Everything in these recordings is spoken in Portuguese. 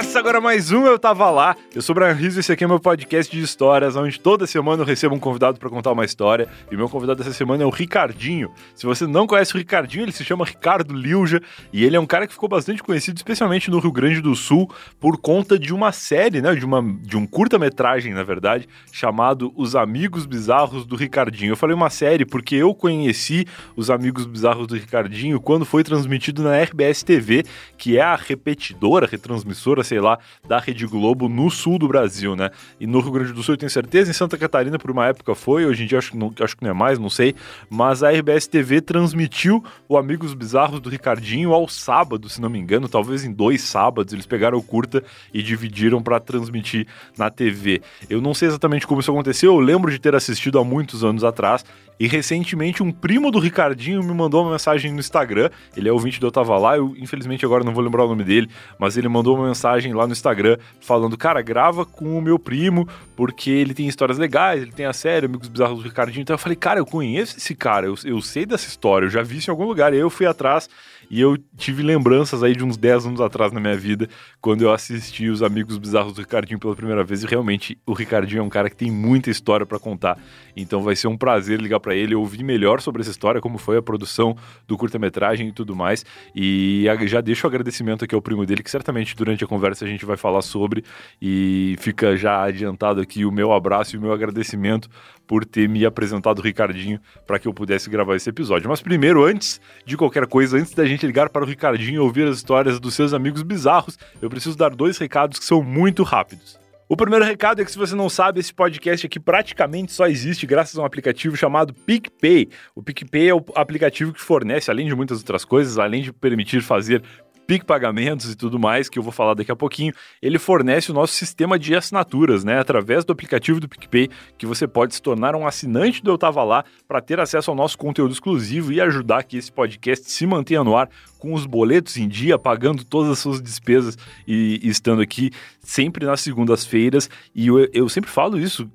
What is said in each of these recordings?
começa agora mais um Eu Tava Lá. Eu sou o Brian Rizzo e esse aqui é meu podcast de histórias, onde toda semana eu recebo um convidado para contar uma história. E meu convidado dessa semana é o Ricardinho. Se você não conhece o Ricardinho, ele se chama Ricardo Lilja e ele é um cara que ficou bastante conhecido, especialmente no Rio Grande do Sul, por conta de uma série, né, de, uma, de um curta-metragem, na verdade, chamado Os Amigos Bizarros do Ricardinho. Eu falei uma série porque eu conheci Os Amigos Bizarros do Ricardinho quando foi transmitido na RBS TV, que é a repetidora, retransmissora sei lá, da Rede Globo no sul do Brasil, né? E no Rio Grande do Sul eu tenho certeza, em Santa Catarina por uma época foi, hoje em dia acho que não, acho que não é mais, não sei, mas a RBS TV transmitiu o Amigos Bizarros do Ricardinho ao sábado, se não me engano, talvez em dois sábados, eles pegaram o curta e dividiram para transmitir na TV. Eu não sei exatamente como isso aconteceu, eu lembro de ter assistido há muitos anos atrás e recentemente um primo do Ricardinho me mandou uma mensagem no Instagram. Ele é ouvinte do Eu Tava Lá, eu infelizmente agora não vou lembrar o nome dele, mas ele mandou uma mensagem lá no Instagram falando: Cara, grava com o meu primo, porque ele tem histórias legais, ele tem a série, Amigos Bizarros do Ricardinho. Então eu falei: Cara, eu conheço esse cara, eu, eu sei dessa história, eu já vi isso em algum lugar. E aí eu fui atrás e eu tive lembranças aí de uns 10 anos atrás na minha vida, quando eu assisti Os Amigos Bizarros do Ricardinho pela primeira vez. E realmente o Ricardinho é um cara que tem muita história para contar. Então vai ser um prazer ligar para ele, ouvir melhor sobre essa história, como foi a produção do curta-metragem e tudo mais. E já deixo o agradecimento aqui ao primo dele, que certamente durante a conversa a gente vai falar sobre. E fica já adiantado aqui o meu abraço e o meu agradecimento por ter me apresentado o Ricardinho para que eu pudesse gravar esse episódio. Mas primeiro, antes de qualquer coisa, antes da gente ligar para o Ricardinho e ouvir as histórias dos seus amigos bizarros, eu preciso dar dois recados que são muito rápidos. O primeiro recado é que, se você não sabe, esse podcast aqui praticamente só existe graças a um aplicativo chamado PicPay. O PicPay é o aplicativo que fornece, além de muitas outras coisas, além de permitir fazer PIC Pagamentos e tudo mais, que eu vou falar daqui a pouquinho, ele fornece o nosso sistema de assinaturas, né? Através do aplicativo do PicPay, que você pode se tornar um assinante do Eu Tava Lá para ter acesso ao nosso conteúdo exclusivo e ajudar que esse podcast se mantenha no ar com os boletos em dia, pagando todas as suas despesas e, e estando aqui sempre nas segundas-feiras. E eu, eu, sempre falo isso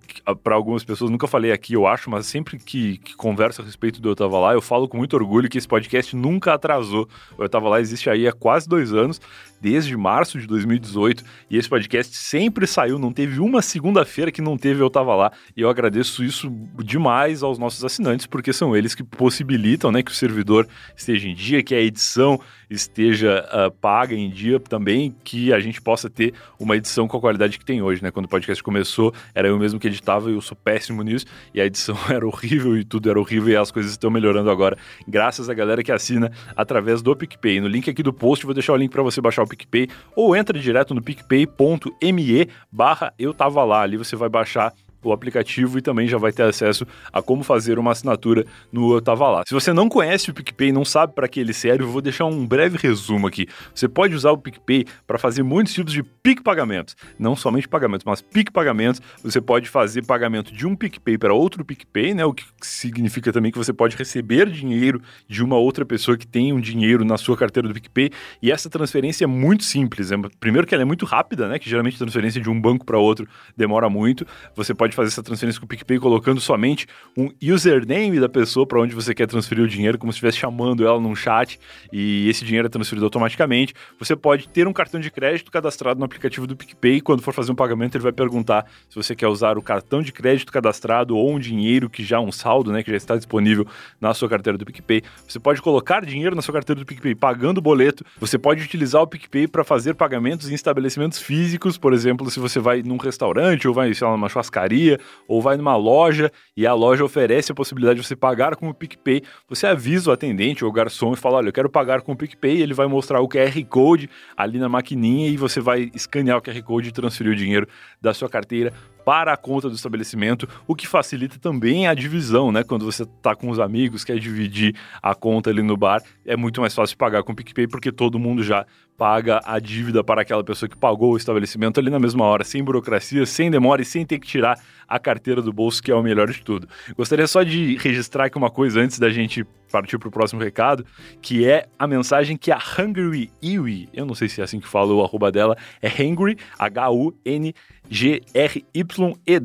para algumas pessoas, nunca falei aqui, eu acho, mas sempre que, que converso a respeito do Eu Tava Lá, eu falo com muito orgulho que esse podcast nunca atrasou. O Eu Tava Lá existe aí há quase dois anos desde março de 2018 e esse podcast sempre saiu, não teve uma segunda-feira que não teve Eu Tava Lá e eu agradeço isso demais aos nossos assinantes porque são eles que possibilitam né, que o servidor esteja em dia, que a edição esteja uh, paga em dia também, que a gente possa ter uma edição com a qualidade que tem hoje, né? Quando o podcast começou, era eu mesmo que editava e eu sou péssimo nisso, e a edição era horrível e tudo era horrível e as coisas estão melhorando agora, graças à galera que assina através do PicPay. No link aqui do post, vou deixar o link para você baixar o PicPay, ou entra direto no picpay.me barra eu tava lá, ali você vai baixar o aplicativo e também já vai ter acesso a como fazer uma assinatura no Eu Tava Lá. Se você não conhece o PicPay, não sabe para que ele serve, eu vou deixar um breve resumo aqui. Você pode usar o PicPay para fazer muitos tipos de PIC pagamentos, não somente pagamentos, mas PIC pagamentos. Você pode fazer pagamento de um PicPay para outro PicPay, né? O que significa também que você pode receber dinheiro de uma outra pessoa que tem um dinheiro na sua carteira do PicPay. E essa transferência é muito simples. É, primeiro que ela é muito rápida, né? Que geralmente a transferência de um banco para outro demora muito. Você pode pode fazer essa transferência com o PicPay colocando somente um username da pessoa para onde você quer transferir o dinheiro, como se estivesse chamando ela num chat e esse dinheiro é transferido automaticamente. Você pode ter um cartão de crédito cadastrado no aplicativo do PicPay. Quando for fazer um pagamento, ele vai perguntar se você quer usar o cartão de crédito cadastrado ou um dinheiro que já um saldo, né, que já está disponível na sua carteira do PicPay. Você pode colocar dinheiro na sua carteira do PicPay pagando o boleto. Você pode utilizar o PicPay para fazer pagamentos em estabelecimentos físicos, por exemplo, se você vai num restaurante ou vai, sei lá, numa churrascaria ou vai numa loja e a loja oferece a possibilidade de você pagar com o PicPay, você avisa o atendente ou o garçom e fala: Olha, eu quero pagar com o PicPay. Ele vai mostrar o QR Code ali na maquininha e você vai escanear o QR Code e transferir o dinheiro da sua carteira para a conta do estabelecimento, o que facilita também a divisão, né? Quando você está com os amigos, quer dividir a conta ali no bar, é muito mais fácil pagar com o PicPay porque todo mundo já paga a dívida para aquela pessoa que pagou o estabelecimento ali na mesma hora, sem burocracia, sem demora e sem ter que tirar a carteira do bolso, que é o melhor de tudo. Gostaria só de registrar aqui uma coisa antes da gente partir pro próximo recado, que é a mensagem que a Hungry Iwi, eu não sei se é assim que fala o arroba dela, é Hungry, H-U-N G-R-Y-E-W-E,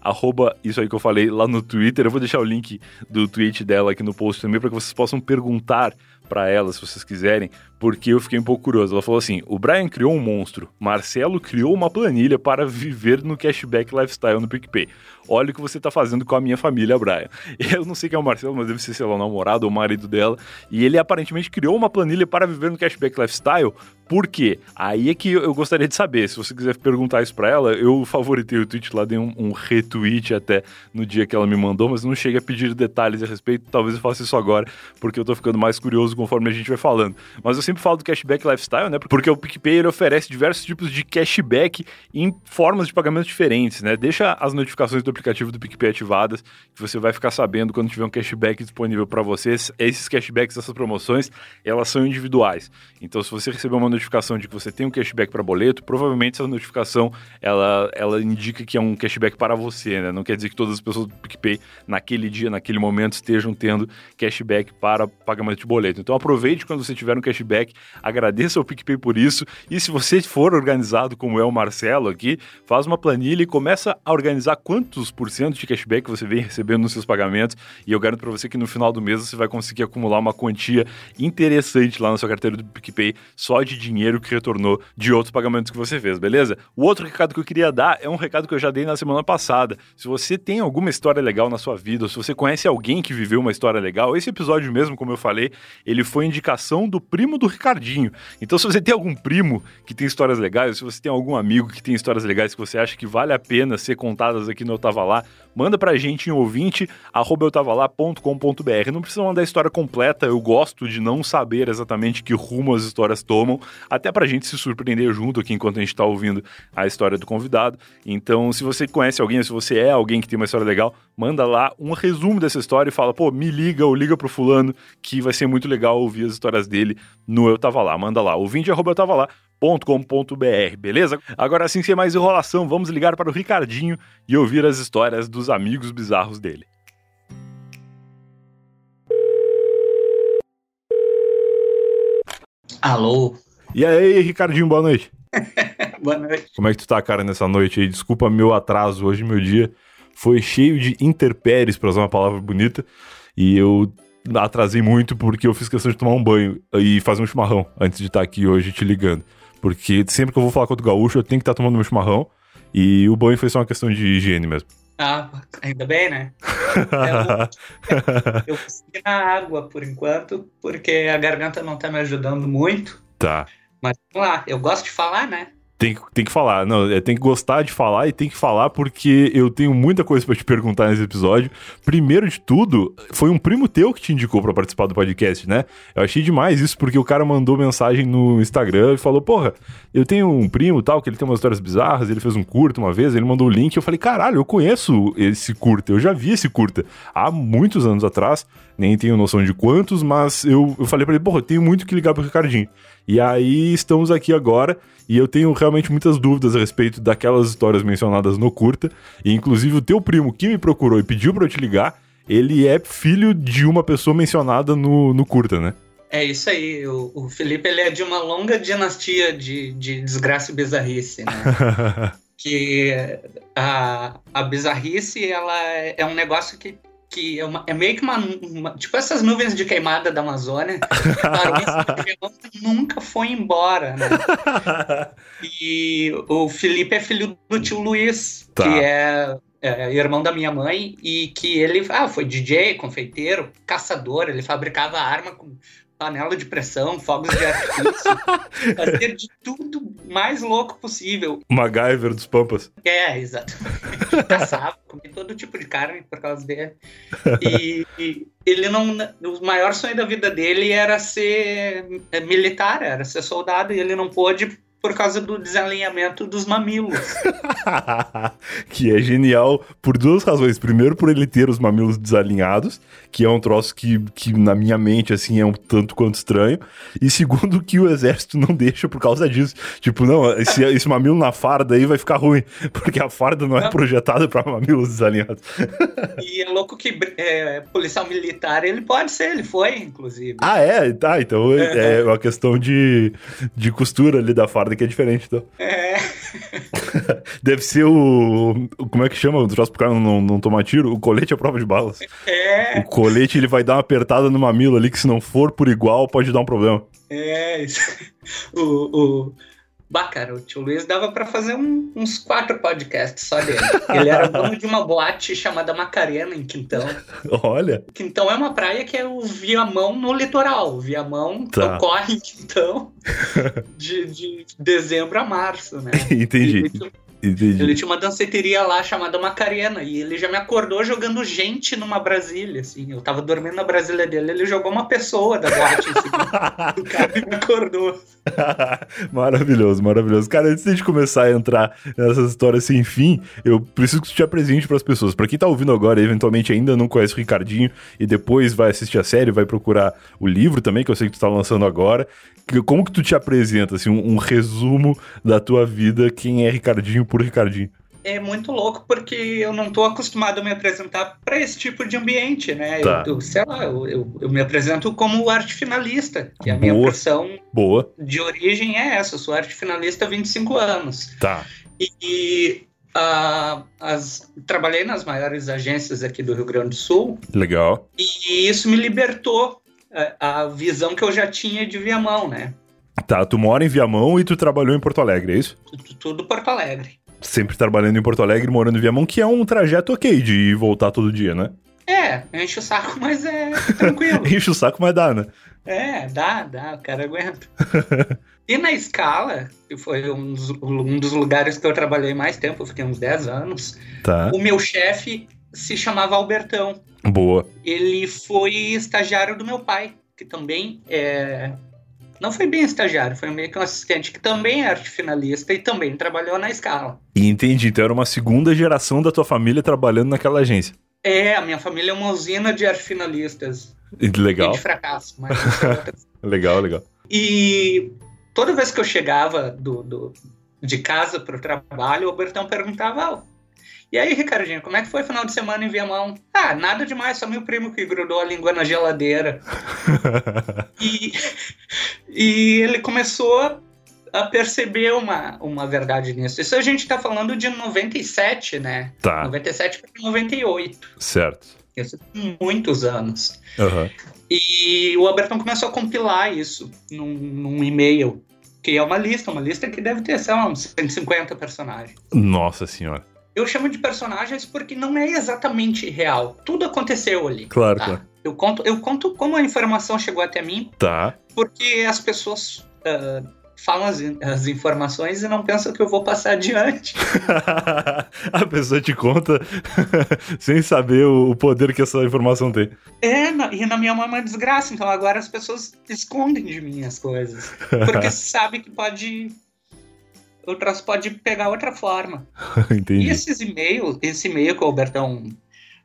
arroba isso aí que eu falei lá no Twitter. Eu vou deixar o link do tweet dela aqui no post também para que vocês possam perguntar para ela, se vocês quiserem, porque eu fiquei um pouco curioso. Ela falou assim: o Brian criou um monstro, Marcelo criou uma planilha para viver no cashback lifestyle no PicPay. Olha o que você está fazendo com a minha família, Brian. Eu não sei quem é o Marcelo, mas deve ser, sei lá, o namorado ou o marido dela. E ele aparentemente criou uma planilha para viver no cashback lifestyle. Por quê? Aí é que eu gostaria de saber. Se você quiser perguntar isso para ela, eu favoritei o tweet lá, dei um, um, retweet até no dia que ela me mandou, mas não cheguei a pedir detalhes a respeito. Talvez eu faça isso agora, porque eu tô ficando mais curioso conforme a gente vai falando. Mas eu sempre falo do cashback lifestyle, né? Porque o PicPay oferece diversos tipos de cashback em formas de pagamento diferentes, né? Deixa as notificações do aplicativo do PicPay ativadas, que você vai ficar sabendo quando tiver um cashback disponível para vocês. Esses cashbacks, essas promoções, elas são individuais. Então, se você receber uma notificação de que você tem um cashback para boleto, provavelmente essa notificação ela, ela indica que é um cashback para você, né? Não quer dizer que todas as pessoas do PicPay naquele dia, naquele momento, estejam tendo cashback para pagamento de boleto. Então, aproveite quando você tiver um cashback agradeça ao PicPay por isso. E se você for organizado como é o Marcelo aqui, faz uma planilha e começa a organizar quantos por cento de cashback você vem recebendo nos seus pagamentos. E eu garanto para você que no final do mês você vai conseguir acumular uma quantia interessante lá na sua carteira do PicPay só de dinheiro que retornou de outros pagamentos que você fez, beleza? O outro recado que eu queria dar é um recado que eu já dei na semana passada. Se você tem alguma história legal na sua vida, ou se você conhece alguém que viveu uma história legal, esse episódio mesmo, como eu falei, ele foi indicação do primo do Ricardinho. Então, se você tem algum primo que tem histórias legais, se você tem algum amigo que tem histórias legais que você acha que vale a pena ser contadas aqui no Eu Tava Lá, manda pra gente em ouvinte, arroba eutavalá.com.br. Não precisa mandar a história completa, eu gosto de não saber exatamente que rumo as histórias tomam, até pra gente se surpreender junto aqui enquanto a gente tá ouvindo a história do convidado. Então, se você conhece alguém, se você é alguém que tem uma história legal, manda lá um resumo dessa história e fala, pô, me liga ou liga pro fulano, que vai ser muito legal ouvir as histórias dele no Eu Tava tava lá, manda lá, ouvinte arroba eu tava lá. .com.br, beleza? Agora, assim, sem mais enrolação, vamos ligar para o Ricardinho e ouvir as histórias dos amigos bizarros dele. Alô? E aí, Ricardinho, boa noite. boa noite. Como é que tu tá, cara, nessa noite aí? Desculpa meu atraso, hoje meu dia foi cheio de interpéries, para usar uma palavra bonita, e eu atrasei muito porque eu fiz questão de tomar um banho e fazer um chimarrão antes de estar aqui hoje te ligando. Porque sempre que eu vou falar com o gaúcho, eu tenho que estar tomando meu chimarrão. E o banho foi só uma questão de higiene mesmo. Ah, ainda bem, né? eu consegui na água por enquanto, porque a garganta não tá me ajudando muito. Tá. Mas vamos lá, eu gosto de falar, né? Tem, tem que falar, não, é, tem que gostar de falar e tem que falar porque eu tenho muita coisa para te perguntar nesse episódio. Primeiro de tudo, foi um primo teu que te indicou para participar do podcast, né? Eu achei demais isso porque o cara mandou mensagem no Instagram e falou: Porra, eu tenho um primo tal, que ele tem umas histórias bizarras, ele fez um curta uma vez, ele mandou o link. Eu falei: Caralho, eu conheço esse curta, eu já vi esse curta há muitos anos atrás, nem tenho noção de quantos, mas eu, eu falei para ele: Porra, eu tenho muito que ligar pro Ricardinho. E aí estamos aqui agora e eu tenho realmente muitas dúvidas a respeito daquelas histórias mencionadas no curta. E inclusive o teu primo que me procurou e pediu para eu te ligar, ele é filho de uma pessoa mencionada no, no curta, né? É isso aí. O, o Felipe ele é de uma longa dinastia de, de desgraça e bizarrice, né? que a, a bizarrice ela é, é um negócio que que é, uma, é meio que uma, uma, Tipo essas nuvens de queimada da Amazônia. nunca foi embora, né? E o Felipe é filho do tio Luiz, tá. que é, é, irmão da minha mãe, e que ele ah, foi DJ, confeiteiro, caçador, ele fabricava arma com panela de pressão, fogos de artifício, fazer de tudo mais louco possível. MacGyver dos Pampas. É, exatamente. Caçava, comia todo tipo de carne por causa dele. E, e, ele não. O maior sonho da vida dele era ser militar, era ser soldado, e ele não pôde por causa do desalinhamento dos mamilos. que é genial por duas razões. Primeiro, por ele ter os mamilos desalinhados, que é um troço que, que na minha mente, assim, é um tanto quanto estranho. E segundo, que o exército não deixa por causa disso. Tipo, não, esse, esse mamilo na farda aí vai ficar ruim, porque a farda não é projetada para mamilos desalinhados. e é louco que é, policial militar, ele pode ser, ele foi, inclusive. Ah, é? Tá, então é, é uma questão de, de costura ali da farda que é diferente, então. É. Deve ser o. Como é que chama? O troço pro cara não, não tomar tiro? O colete é prova de balas. É. O colete ele vai dar uma apertada no mamilo ali, que se não for por igual, pode dar um problema. É, isso. O, o, Bah, cara, o tio Luiz dava para fazer um, uns quatro podcasts só dele. Ele era dono de uma boate chamada Macarena, em Quintão. Olha. Quintão é uma praia que é o Viamão no litoral. O Viamão Tá. ocorre em Quintão de, de dezembro a março, né? Entendi. Tinha- Entendi. Ele tinha uma danceteria lá chamada Macarena e ele já me acordou jogando gente numa Brasília, assim. Eu tava dormindo na Brasília dele, ele jogou uma pessoa da boate em cima do cara e me acordou. maravilhoso, maravilhoso. Cara, antes de começar a entrar nessas histórias sem fim, eu preciso que tu te apresente pras pessoas. Pra quem tá ouvindo agora e eventualmente ainda não conhece o Ricardinho e depois vai assistir a série, vai procurar o livro também, que eu sei que tu tá lançando agora. Como que tu te apresenta, assim, um, um resumo da tua vida, quem é Ricardinho por Ricardinho? É muito louco porque eu não tô acostumado a me apresentar para esse tipo de ambiente, né? Tá. Eu, sei lá, eu, eu, eu me apresento como arte finalista, que a minha Boa. profissão Boa. de origem é essa. Eu sou arte finalista há 25 anos. Tá. E ah, as, trabalhei nas maiores agências aqui do Rio Grande do Sul Legal. e isso me libertou a, a visão que eu já tinha de Viamão, né? Tá, tu mora em Viamão e tu trabalhou em Porto Alegre, é isso? Tudo, Porto Alegre. Sempre trabalhando em Porto Alegre, morando em Viamão, que é um trajeto ok de ir e voltar todo dia, né? É, enche o saco, mas é tranquilo. Enche o saco, mas dá, né? É, dá, dá, o cara aguenta. e na escala, que foi um dos, um dos lugares que eu trabalhei mais tempo, eu fiquei uns 10 anos, Tá. o meu chefe se chamava Albertão. Boa. Ele foi estagiário do meu pai, que também é. Não foi bem estagiário, foi meio que um assistente que também é arte finalista e também trabalhou na escala. E entendi, então era uma segunda geração da tua família trabalhando naquela agência. É, a minha família é uma usina de arte finalistas. Legal, E de fracasso, mas legal, legal. E toda vez que eu chegava do, do- de casa para o trabalho, o Bertão perguntava: "Ah, E aí, Ricardinho, como é que foi o final de semana em Viamão? Ah, nada demais, só meu primo que grudou a língua na geladeira. E, e ele começou a perceber uma, uma verdade nisso. Isso a gente está falando de 97, né? tá, 97 para 98. certo. Isso tem muitos anos. Aham. E o Albertão começou a compilar isso num, num e-mail, que é uma lista, uma lista que deve ter, sei lá, uns 150 personagens. Nossa senhora. Eu chamo de personagens porque não é exatamente real. Tudo aconteceu ali. Claro, tá? claro. Eu conto, eu conto como a informação chegou até mim, Tá. porque as pessoas ah, falam as, as informações e não pensam que eu vou passar adiante. a pessoa te conta sem saber o o poder que essa informação tem. É, na- e na minha mão é uma desgraça, então agora as pessoas escondem de mim as coisas. Porque sabe que pode. O troço pode pegar outra forma. E Entendi. esses e-mails, esse e-mail que o Albertão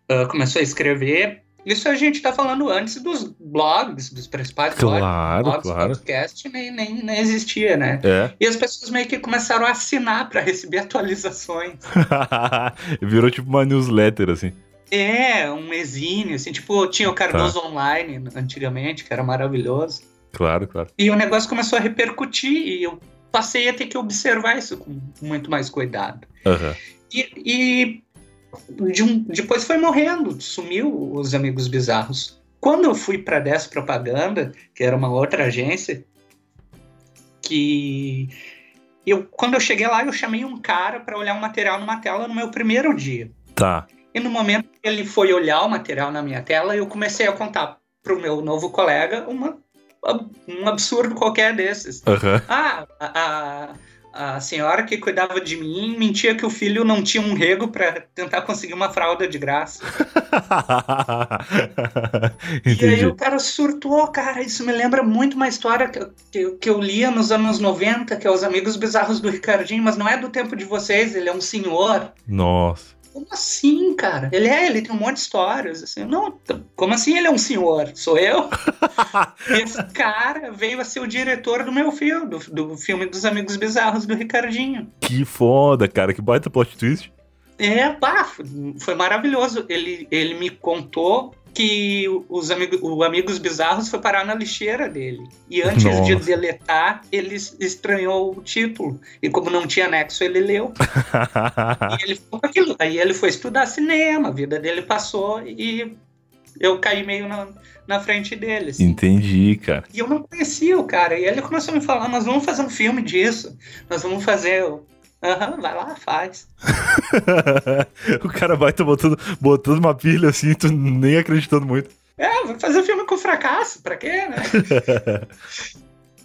ah, começou a escrever, isso a gente tá falando antes dos blogs, dos principais Claro, blogs, claro. podcast nem, nem, nem existia, né? É. E as pessoas meio que começaram a assinar para receber atualizações. Virou tipo uma newsletter, assim. É, um exílio, assim, tipo, tinha o Cardoso Online antigamente, que era maravilhoso. Claro, claro. E o negócio começou a repercutir e eu passei a ter que observar isso com muito mais cuidado. Aham. E, e de um- depois foi morrendo, sumiu os amigos bizarros. Quando eu fui para 10 Propaganda, que era uma outra agência, que eu quando eu cheguei lá, eu chamei um cara para olhar um material numa tela no meu primeiro dia. Tá. E no momento que ele foi olhar o material na minha tela, eu comecei a contar pro meu novo colega uma, um absurdo qualquer desses. Aham. Ah, a, a, a senhora que cuidava de mim mentia que o filho não tinha um rego para tentar conseguir uma fralda de graça. e aí o cara surtou, cara. Isso me lembra muito uma história que, que, que, eu lia nos anos 90, que é Os Amigos Bizarros do Ricardinho, mas não é do tempo de vocês, ele é um senhor. Nossa. Como assim, cara? Ele é, ele tem um monte de histórias. Assim, não, como assim ele é um senhor? Sou eu? Esse cara veio a ser o diretor do meu filme, do, do filme dos Amigos Bizarros do Ricardinho. Que foda, cara. Que baita plot twist. É, pá, foi maravilhoso. Ele, ele me contou que os amigos, o Amigos Bizarros foi parar na lixeira dele. E antes Nossa. de deletar, ele estranhou o título. E como não tinha anexo, ele leu. e ele ficou com aquilo. Aí ele foi estudar cinema, a vida dele passou e eu caí meio na, na frente dele. Assim. Entendi, cara. E eu não conhecia o cara. E ele começou a me falar: nós vamos fazer um filme disso. Nós vamos fazer Aham, uhum, vai lá, faz. o cara vai tá botando, botando uma pilha assim, tu nem acreditando muito. É, vou fazer filme com fracasso, pra quê, né?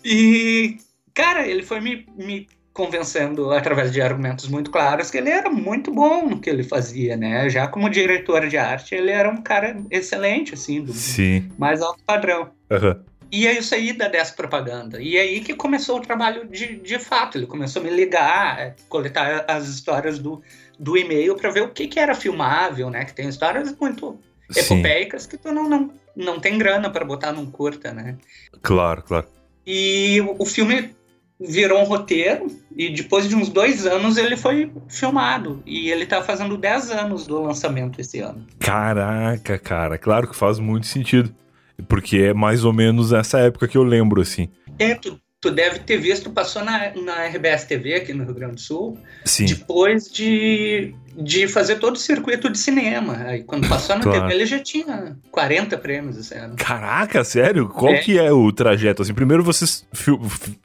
e, cara, ele foi me, me convencendo através de argumentos muito claros que ele era muito bom no que ele fazia, né? Já como diretor de arte, ele era um cara excelente, assim, do Sim. mais alto padrão. Uhum. E aí eu saí da dessa propaganda. E aí que começou o trabalho de, de fato. Ele começou a me ligar, é, coletar as histórias do, do e-mail para ver o que, que era filmável, né? Que tem histórias muito epopeicas que tu não, não, não tem grana para botar num curta, né? Claro, claro. E o, o filme virou um roteiro e depois de uns dois anos ele foi filmado. E ele tá fazendo 10 anos do lançamento esse ano. Caraca, cara. Claro que faz muito sentido. Porque é mais ou menos essa época que eu lembro, assim. É, tu, tu deve ter visto, passou na, na RBS TV aqui no Rio Grande do Sul. Sim. Depois de, de fazer todo o circuito de cinema. Aí quando passou na claro. TV, ele já tinha 40 prêmios esse ano. Caraca, sério? Qual é. que é o trajeto? Assim, primeiro vocês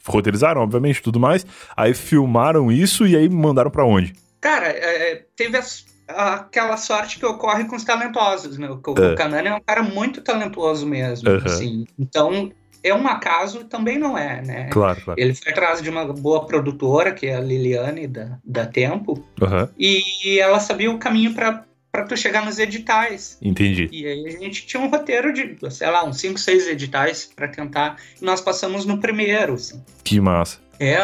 roteirizaram, obviamente, tudo mais. Aí filmaram isso e aí mandaram para onde? Cara, é, teve as aquela sorte que ocorre com os talentosos, né? O, é. Kanane é um cara muito talentoso mesmo, uhum. assim. Então, é um acaso também não é, né? Claro, claro. Ele foi atrás de uma boa produtora, que é a Liliane, da, da Tempo, uhum. e ela sabia o caminho para para tu chegar nos editais. Entendi. E aí a gente tinha um roteiro de, sei lá, uns 5, 6 editais para tentar, e nós passamos no primeiro, assim. Que massa. É,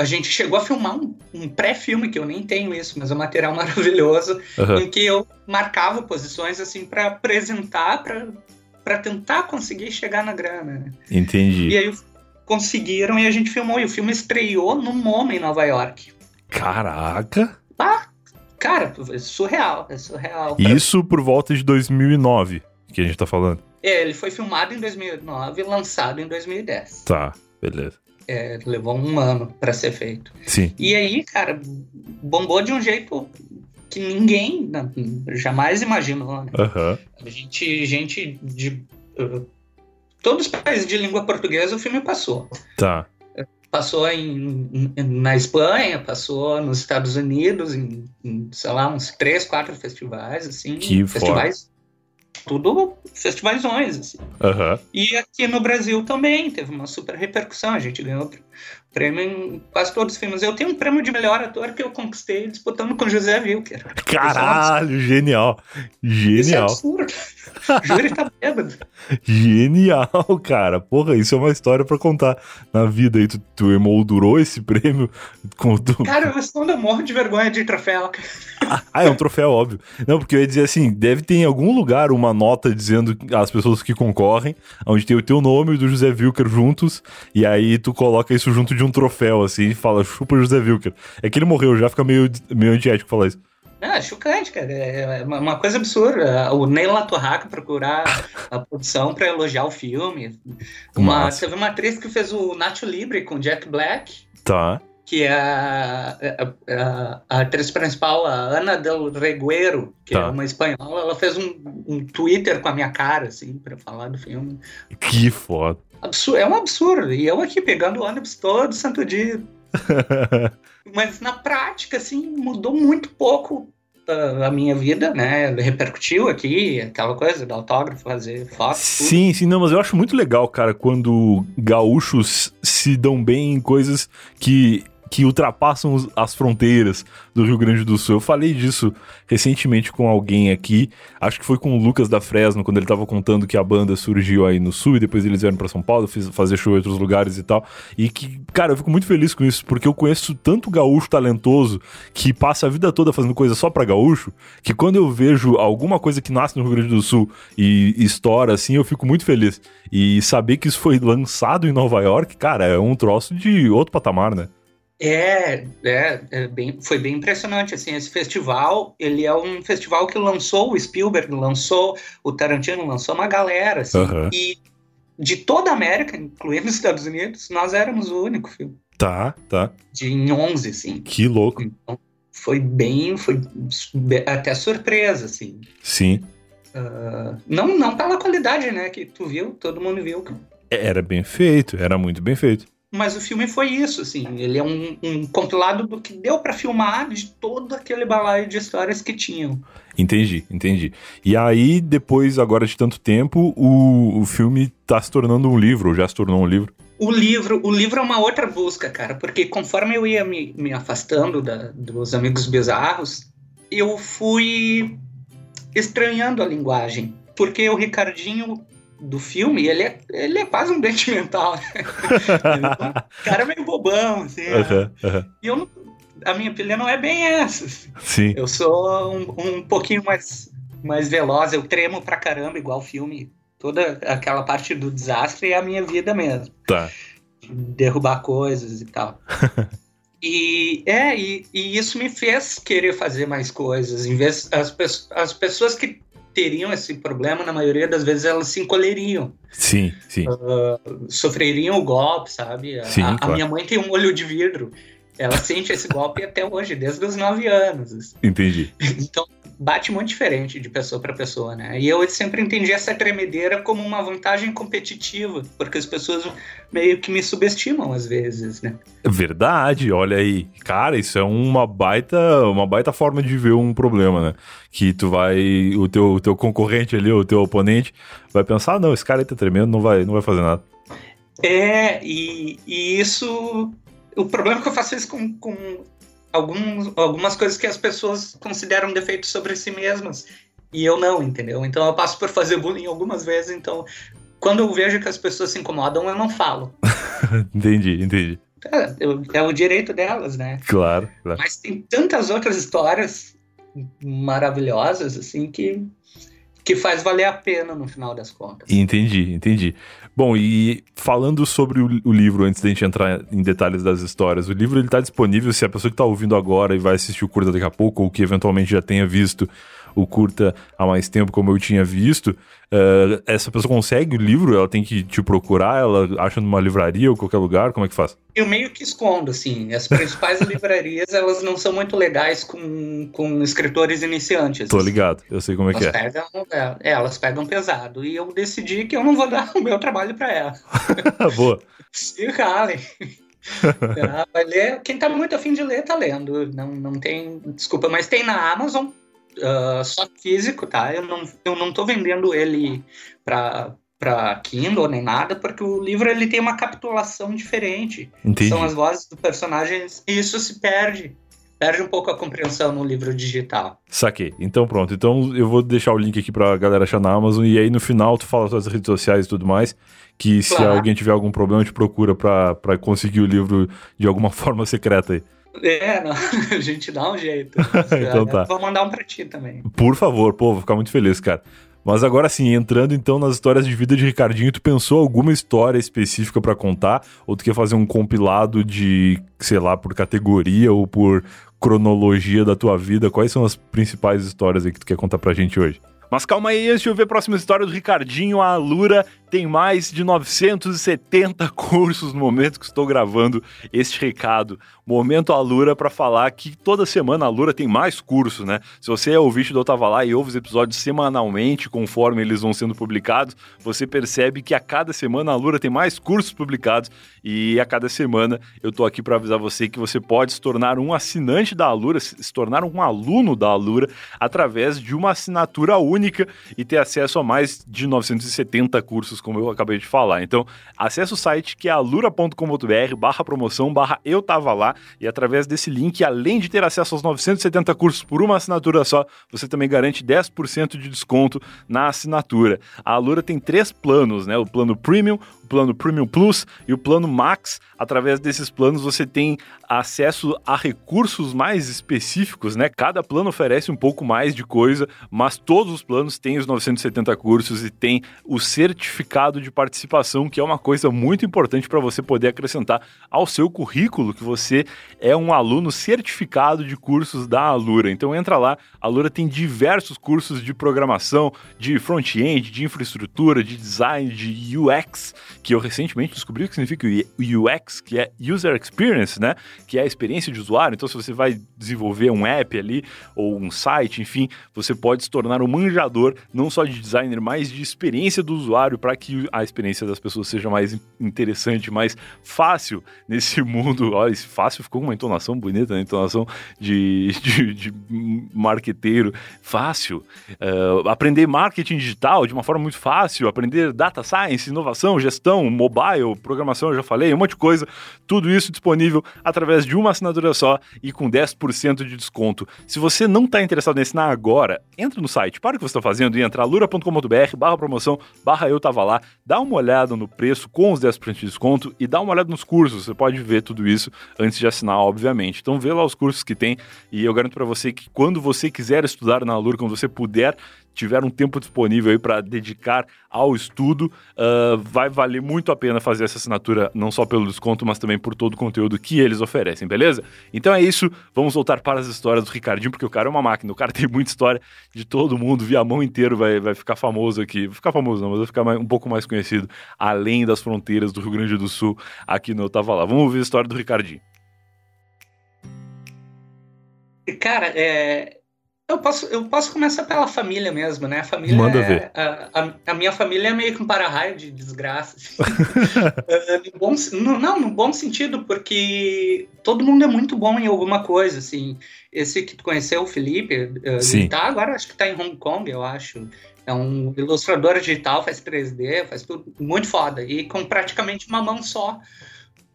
a gente chegou a filmar um, um pré-filme, que eu nem tenho isso, mas é um material maravilhoso, uhum. em que eu marcava posições assim para apresentar, para tentar conseguir chegar na grana. Né? Entendi. E aí conseguiram e a gente filmou. E o filme estreou no MoMA em Nova York. Caraca! Ah, cara, é surreal, é surreal. Isso por volta de 2009 que a gente tá falando. É, ele foi filmado em 2009 e lançado em 2010. Tá, beleza. É, levou um ano para ser feito. Sim. E aí, cara, bombou de um jeito que ninguém jamais imaginou. Né? Uhum. A gente, gente de uh, todos os países de língua portuguesa, o filme passou. Tá. Passou em, na Espanha, passou nos Estados Unidos, em, em, sei lá, uns três, quatro festivais, assim. Que festivais tudo festivalzões, assim. Uhum. E aqui no Brasil também teve uma super repercussão. A gente ganhou prêmio em quase todos os filmes. Eu tenho um prêmio de melhor ator que eu conquistei disputando com José Wilker. Caralho, genial. Genial. Isso é absurdo. Júri tá bêbado. Genial, cara. Porra, isso é uma história para contar na vida aí. Tu, tu emoldurou esse prêmio com tu... Cara, eu ainda morro de vergonha de troféu. ah, é um troféu, óbvio. Não, porque eu ia dizer assim, deve ter em algum lugar uma nota dizendo as pessoas que concorrem, onde tem o teu nome e o do José Wilker juntos, e aí tu coloca isso junto de um troféu, assim, e fala, chupa José Wilker. É que ele morreu, já fica meio, meio antiético falar isso. É, chocante, cara. É uma coisa absurda. O Neil Latorraca procurar a produção para elogiar o filme. Uma, teve uma atriz que fez o Nacho Libre com Jack Black. Tá. Que é a, a, a, a atriz principal, a Ana Del Reguero, que é tá. é uma espanhola, ela fez um, um Twitter com a minha cara, assim, para falar do filme. Que foda. Absurdo, é um absurdo. E eu aqui pegando ônibus todo santo dia. Mas na prática, assim, mudou muito pouco a minha vida, né? Repercutiu aqui, aquela coisa do autógrafo, fazer foto. Sim, tudo. sim, não, mas eu acho muito legal, cara, quando gaúchos se dão bem em coisas que que ultrapassam as fronteiras do Rio Grande do Sul. Eu falei disso recentemente com alguém aqui, acho que foi com o Lucas da Fresno, quando ele estava contando que a banda surgiu aí no Sul e depois eles vieram para São Paulo fazer show em outros lugares e tal. E que, cara, eu fico muito feliz com isso, porque eu conheço tanto gaúcho talentoso que passa a vida toda fazendo coisa só para gaúcho, que quando eu vejo alguma coisa que nasce no Rio Grande do Sul e estoura assim, eu fico muito feliz. E saber que isso foi lançado em Nova York, cara, é um troço de outro patamar, né? É, é, é, bem, foi bem impressionante, assim, esse festival, ele é um festival que lançou o Spielberg, lançou o Tarantino, lançou uma galera, assim, uhum. e de toda a América, incluindo os Estados Unidos, nós éramos o único filme. Tá, tá. De em 11, assim. Que louco. Então, foi bem, foi até surpresa, assim. Sim. Uh, não, não pela qualidade, né, que tu viu, todo mundo viu. Era bem feito, era muito bem feito. Mas o filme foi isso, assim. Ele é um, um compilado do que deu para filmar de todo aquele balaio de histórias que tinham. Entendi, entendi. E aí, depois, agora de tanto tempo, o, o filme tá se tornando um livro, ou já se tornou um livro? O livro, o livro é uma outra busca, cara, porque conforme eu ia me, me afastando da, dos amigos bizarros, eu fui estranhando a linguagem. Porque o Ricardinho do filme, ele é, ele é quase um dente mental. Né? é um cara meio bobão, assim. Né? E eu a minha pilha não é bem essa. Assim. Sim. Eu sou um, um pouquinho mais, mais veloz, eu tremo pra caramba, igual o filme. Toda aquela parte do desastre é a minha vida mesmo. Tá. Derrubar coisas e tal. E é, e, e, isso me fez querer fazer mais coisas. Em vez as, as pessoas que teriam esse problema, na maioria das vezes elas se encolheriam. Sim, sim. Uh, sofreriam o golpe, sabe? Sim, a, claro. a, minha mãe tem um olho de vidro. Ela sente esse golpe até hoje, desde os nove anos. Entendi. Então, bate muito diferente de pessoa para pessoa, né? E eu sempre entendi essa tremedeira como uma vantagem competitiva, porque as pessoas meio que me subestimam às vezes, né? Verdade, olha aí. Cara, isso é uma baita, uma baita forma de ver um problema, né? Que tu vai, o teu, o teu concorrente ali, o teu oponente, vai pensar, ah, não, esse cara aí tá tremendo, não vai, não vai fazer nada. É, e, e isso o problema é que eu faço isso com, com alguns, algumas coisas que as pessoas consideram defeitos sobre si mesmas. E eu não, entendeu? Então eu passo por fazer bullying algumas vezes, então quando eu vejo que as pessoas se incomodam, eu não falo. entendi, entendi. É, é, o direito delas, né? Claro, claro. Mas tem tantas outras histórias maravilhosas, assim, que, que faz valer a pena no final das contas. Entendi, entendi. Bom, e falando sobre o, livro, antes da gente entrar em detalhes das histórias, o livro ele tá disponível se a pessoa que está ouvindo agora e vai assistir o curta daqui a pouco, ou que eventualmente já tenha visto o curta há mais tempo, como eu tinha visto, uh, essa pessoa consegue o livro? Ela tem que te procurar? Ela acha numa livraria ou qualquer lugar? Como é que faz? Eu meio que escondo, assim. As principais livrarias, elas não são muito legais com, com escritores iniciantes. Tô ligado, eu sei como é elas que é. Pegam, é. Elas pegam pesado. E eu decidi que eu não vou dar o meu trabalho para ela. Boa. Se calem. Ah, vai ler. Quem tá muito afim de ler, tá lendo. Não, não tem. Desculpa, mas tem na Amazon uh, só físico, tá? Eu não, eu não tô vendendo ele para para Kindle nem nada, porque o livro ele tem uma capitulação diferente. Entendi. São as vozes dos personagens e isso se perde. Perde um pouco a compreensão no livro digital. Saquei. Então pronto. Então eu vou deixar o link aqui pra galera achar na Amazon e aí no final tu fala suas redes sociais e tudo mais. Que se claro. alguém tiver algum problema, te procura pra, pra conseguir o livro de alguma forma secreta aí. É, não, a gente dá um jeito. então tá. Vou mandar um pra ti também. Por favor, pô, vou ficar muito feliz, cara. Mas agora sim, entrando então nas histórias de vida de Ricardinho, tu pensou alguma história específica para contar? Ou tu quer fazer um compilado de, sei lá, por categoria ou por cronologia da tua vida? Quais são as principais histórias aí que tu quer contar pra gente hoje? Mas calma aí, antes de eu ver a próxima história do Ricardinho, a Alura tem mais de 970 cursos no momento que estou gravando este recado. Momento Alura para falar que toda semana a Alura tem mais cursos, né? Se você é ouvinte do Tava Lá e ouve os episódios semanalmente, conforme eles vão sendo publicados, você percebe que a cada semana a Alura tem mais cursos publicados e a cada semana eu tô aqui para avisar você que você pode se tornar um assinante da Alura, se tornar um aluno da Alura através de uma assinatura única e ter acesso a mais de 970 cursos, como eu acabei de falar. Então, acesse o site que é alura.com.br barra promoção barra eu tava lá e através desse link, além de ter acesso aos 970 cursos por uma assinatura só, você também garante 10% de desconto na assinatura. A Alura tem três planos, né? O plano Premium, o plano Premium Plus e o plano Max. Através desses planos você tem acesso a recursos mais específicos, né? Cada plano oferece um pouco mais de coisa, mas todos os planos têm os 970 cursos e tem o certificado de participação, que é uma coisa muito importante para você poder acrescentar ao seu currículo que você é um aluno certificado de cursos da Alura. Então entra lá, a Alura tem diversos cursos de programação, de front-end, de infraestrutura, de design, de UX, que eu recentemente descobri o que significa UX, que é User Experience, né? Que é a experiência de usuário. Então, se você vai desenvolver um app ali ou um site, enfim, você pode se tornar um manjador não só de designer, mas de experiência do usuário para que a experiência das pessoas seja mais interessante, mais fácil nesse mundo. Olha, esse fácil ficou uma entonação bonita, né? Entonação de, de, de marqueteiro. Fácil. Uh, aprender marketing digital de uma forma muito fácil, aprender data science, inovação, gestão mobile, programação, eu já falei, um monte de coisa. Tudo isso disponível através de uma assinatura só e com 10% de desconto. Se você não está interessado em ensinar agora, entra no site, para o que você está fazendo e entra lura.com.br barra promoção, barra eu tava lá, dá uma olhada no preço com os 10% de desconto e dá uma olhada nos cursos. Você pode ver tudo isso antes de assinar, obviamente. Então vê lá os cursos que tem e eu garanto para você que quando você quiser estudar na Lura, quando você puder tiver um tempo disponível aí para dedicar ao estudo, uh, vai valer muito a pena fazer essa assinatura, não só pelo desconto, mas também por todo o conteúdo que eles oferecem, beleza? Então é isso, vamos voltar para as histórias do Ricardinho, porque o cara é uma máquina, o cara tem muita história de todo mundo, via mão inteiro, vai, vai ficar famoso aqui, vai ficar famoso não, mas vai ficar mais, um pouco mais conhecido, além das fronteiras do Rio Grande do Sul, aqui no Eu Tava Lá. Vamos ouvir a história do Ricardinho. Cara, é, eu posso, eu posso começar pela família mesmo, né? A família Manda é, ver. A, a, a, minha família é meio que um para-raio de desgraça. Assim. uh, no bom, no, não, no bom sentido, porque todo mundo é muito bom em alguma coisa, assim. Esse que tu conheceu, o Felipe, uh, ele tá agora, acho que tá em Hong Kong, eu acho. É um ilustrador digital, faz 3D, faz tudo muito foda. E com praticamente uma mão só.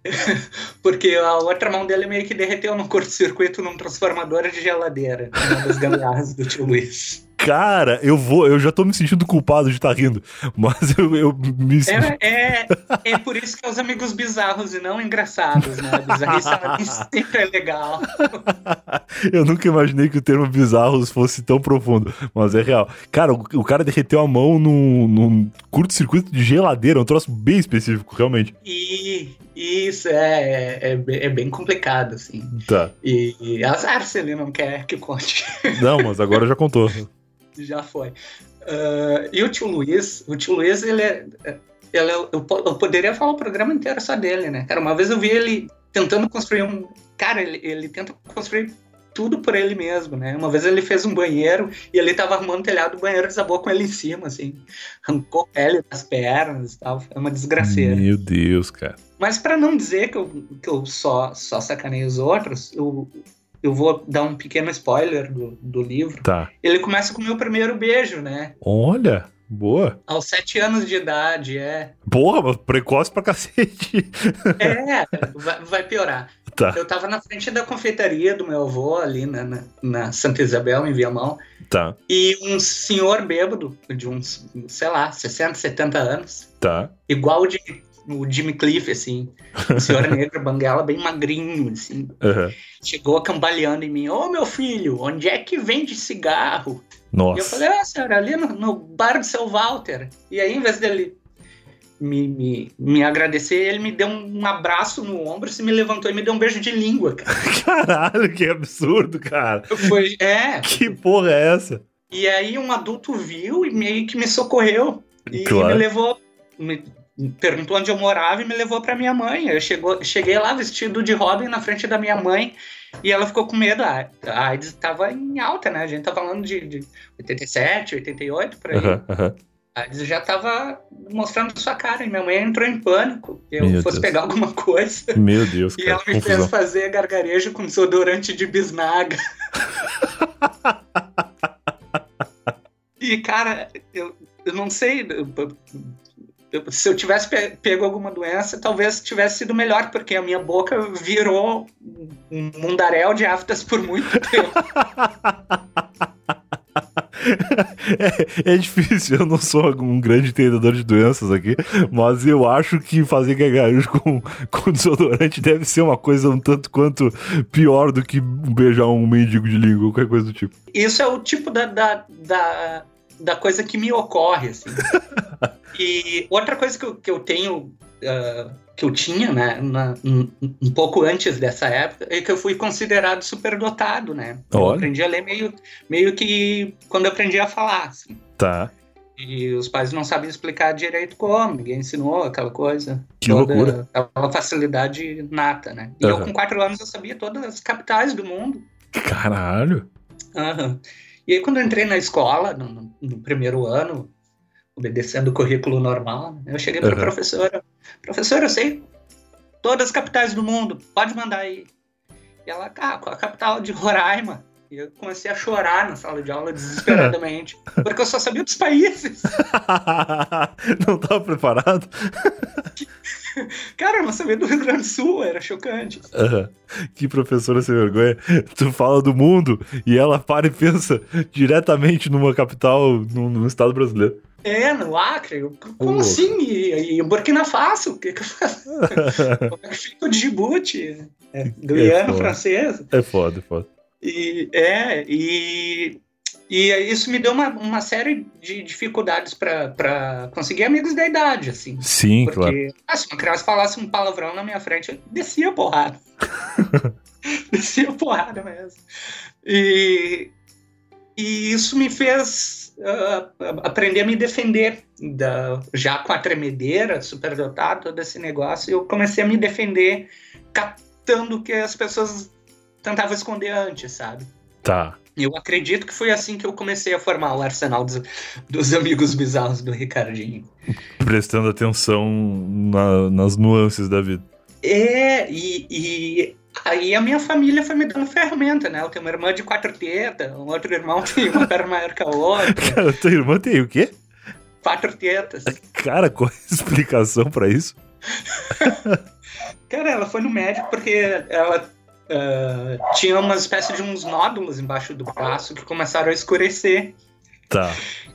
Porque a outra mão dele meio que derreteu no curto-circuito num transformador de geladeira. Uma das gambiarras do tio Luiz. Cara, eu vou, eu já tô me sentindo culpado de estar tá rindo, mas eu, eu me é, é, é por isso que é os amigos bizarros e não engraçados, né? Bizarrice sempre é legal. eu nunca imaginei que o termo bizarros fosse tão profundo, mas é real. Cara, o, o cara derreteu a mão num, num curto-circuito de geladeira, um troço bem específico, realmente. E isso é, é, é, bem complicado, assim. Tá. E, e azar se ele não quer que conte. Não, mas agora já contou. já foi. Uh, e o tio Luiz, o tio Luiz, ele é. Ele, é, eu, eu, poderia falar o programa inteiro só dele, né? Cara, uma vez eu vi ele tentando construir um. Cara, ele, ele tenta construir tudo por ele mesmo, né? Uma vez ele fez um banheiro e ele tava arrumando o telhado, o banheiro desabou com ele em cima, assim. Arrancou pele das pernas e tal. Foi uma desgraceira. Meu Deus, cara. Mas para não dizer que eu, que eu só, só sacanei os outros, eu, eu vou dar um pequeno spoiler do, do livro. Tá. Ele começa com o meu primeiro beijo, né? Olha, boa. Aos sete anos de idade, é. Porra, precoce pra cacete. É, vai, vai piorar. Tá. Eu tava na frente da confeitaria do meu avô, ali na, na, na, Santa Isabel, em Viamão. Tá. E um senhor bêbado, de uns, sei lá, 60, 70 anos. Tá. Igual de o Jimmy Cliff, assim. O senhor negro, banguela, bem magrinho, assim. Uhum. Chegou cambaleando em mim. Ô, oh, meu filho, onde é que vende cigarro? Nossa. E eu falei, ah, senhora, ali no, no bar do seu Walter. E aí, em vez dele me, me, me agradecer, ele me deu um abraço no ombro, se me levantou e me deu um beijo de língua, cara. Caralho, que absurdo, cara. Foi, é. Que porra é essa? E aí um adulto viu e meio que me socorreu. E claro. me levou, me perguntou onde eu morava e me levou para minha mãe. Eu chegou, cheguei lá vestido de Robin na frente da minha mãe e ela ficou com medo. A AIDS estava em alta, né? A gente tá falando de, de 87, 88, por aí. Uhum, uhum. A AIDS já estava mostrando sua cara e minha mãe entrou em pânico que eu Meu fosse Deus. pegar alguma coisa. Meu Deus, cara, E ela me confusão. fez fazer gargarejo com desodorante de bisnaga. E E, cara, eu, eu não sei. Eu, se eu tivesse pego alguma doença, talvez tivesse sido melhor, porque a minha boca virou um mundaréu de aftas por muito tempo. é, é, difícil, eu não sou um grande entendedor de doenças aqui, mas eu acho que fazer gargarejo com, com desodorante deve ser uma coisa um tanto quanto pior do que beijar um mendigo de língua, qualquer coisa do tipo. Isso é o tipo da, da, da, da coisa que me ocorre, assim. e outra coisa que eu, que eu tenho uh, que eu tinha, né, na, um, um, pouco antes dessa época, é que eu fui considerado superdotado, né? Eu aprendi a ler meio, meio que quando eu aprendi a falar, assim. Tá. E os pais não sabem explicar direito como, ninguém ensinou aquela coisa. Que toda, loucura. Aquela facilidade nata, né? E uhum. eu, com quatro anos, eu sabia todas as capitais do mundo. Caralho! Uhum. E aí, quando eu entrei na escola, no, no primeiro ano, obedecendo o currículo normal, né? eu cheguei para a uhum. professora, professora, eu sei todas as capitais do mundo, pode mandar aí. E ela, ah, a capital de Roraima. E eu comecei a chorar na sala de aula desesperadamente, porque eu só sabia dos países. não estava preparado? Cara, eu não sabia do Rio Grande do Sul, era chocante. Uhum. Que professora sem vergonha. Tu fala do mundo e ela para e pensa diretamente numa capital, num, num estado brasileiro. É, no Acre? Como uh. assim? E, e Burkina Faso? O que, que eu faço? Como é que fica o Djibouti? É, Guiana é francesa? É foda, é foda. E, é, e, e isso me deu uma, uma série de dificuldades para conseguir amigos da idade, assim. Sim, porque, claro. Ah, se uma criança falasse um palavrão na minha frente, eu descia porrada. descia porrada mesmo. E, e isso me fez uh, aprender a me defender. Da, já com a tremedeira, superdotado, todo esse negócio, eu comecei a me defender captando o que as pessoas tentavam esconder antes, sabe? Tá. Eu acredito que foi assim que eu comecei a formar o arsenal dos, dos amigos bizarros do Ricardinho. Prestando atenção na, nas nuances da vida. É, e, e Aí a minha família foi me dando ferramenta, né? Eu tenho uma irmã de quatro tetas, um outro irmão tem uma perna maior que a outra. Cara, tua irmã tem o quê? Quatro tetas. Cara, qual é a explicação para isso? Cara, ela foi no médico porque ela uh, tinha uma espécie de uns nódulos embaixo do braço que começaram a escurecer. Tá.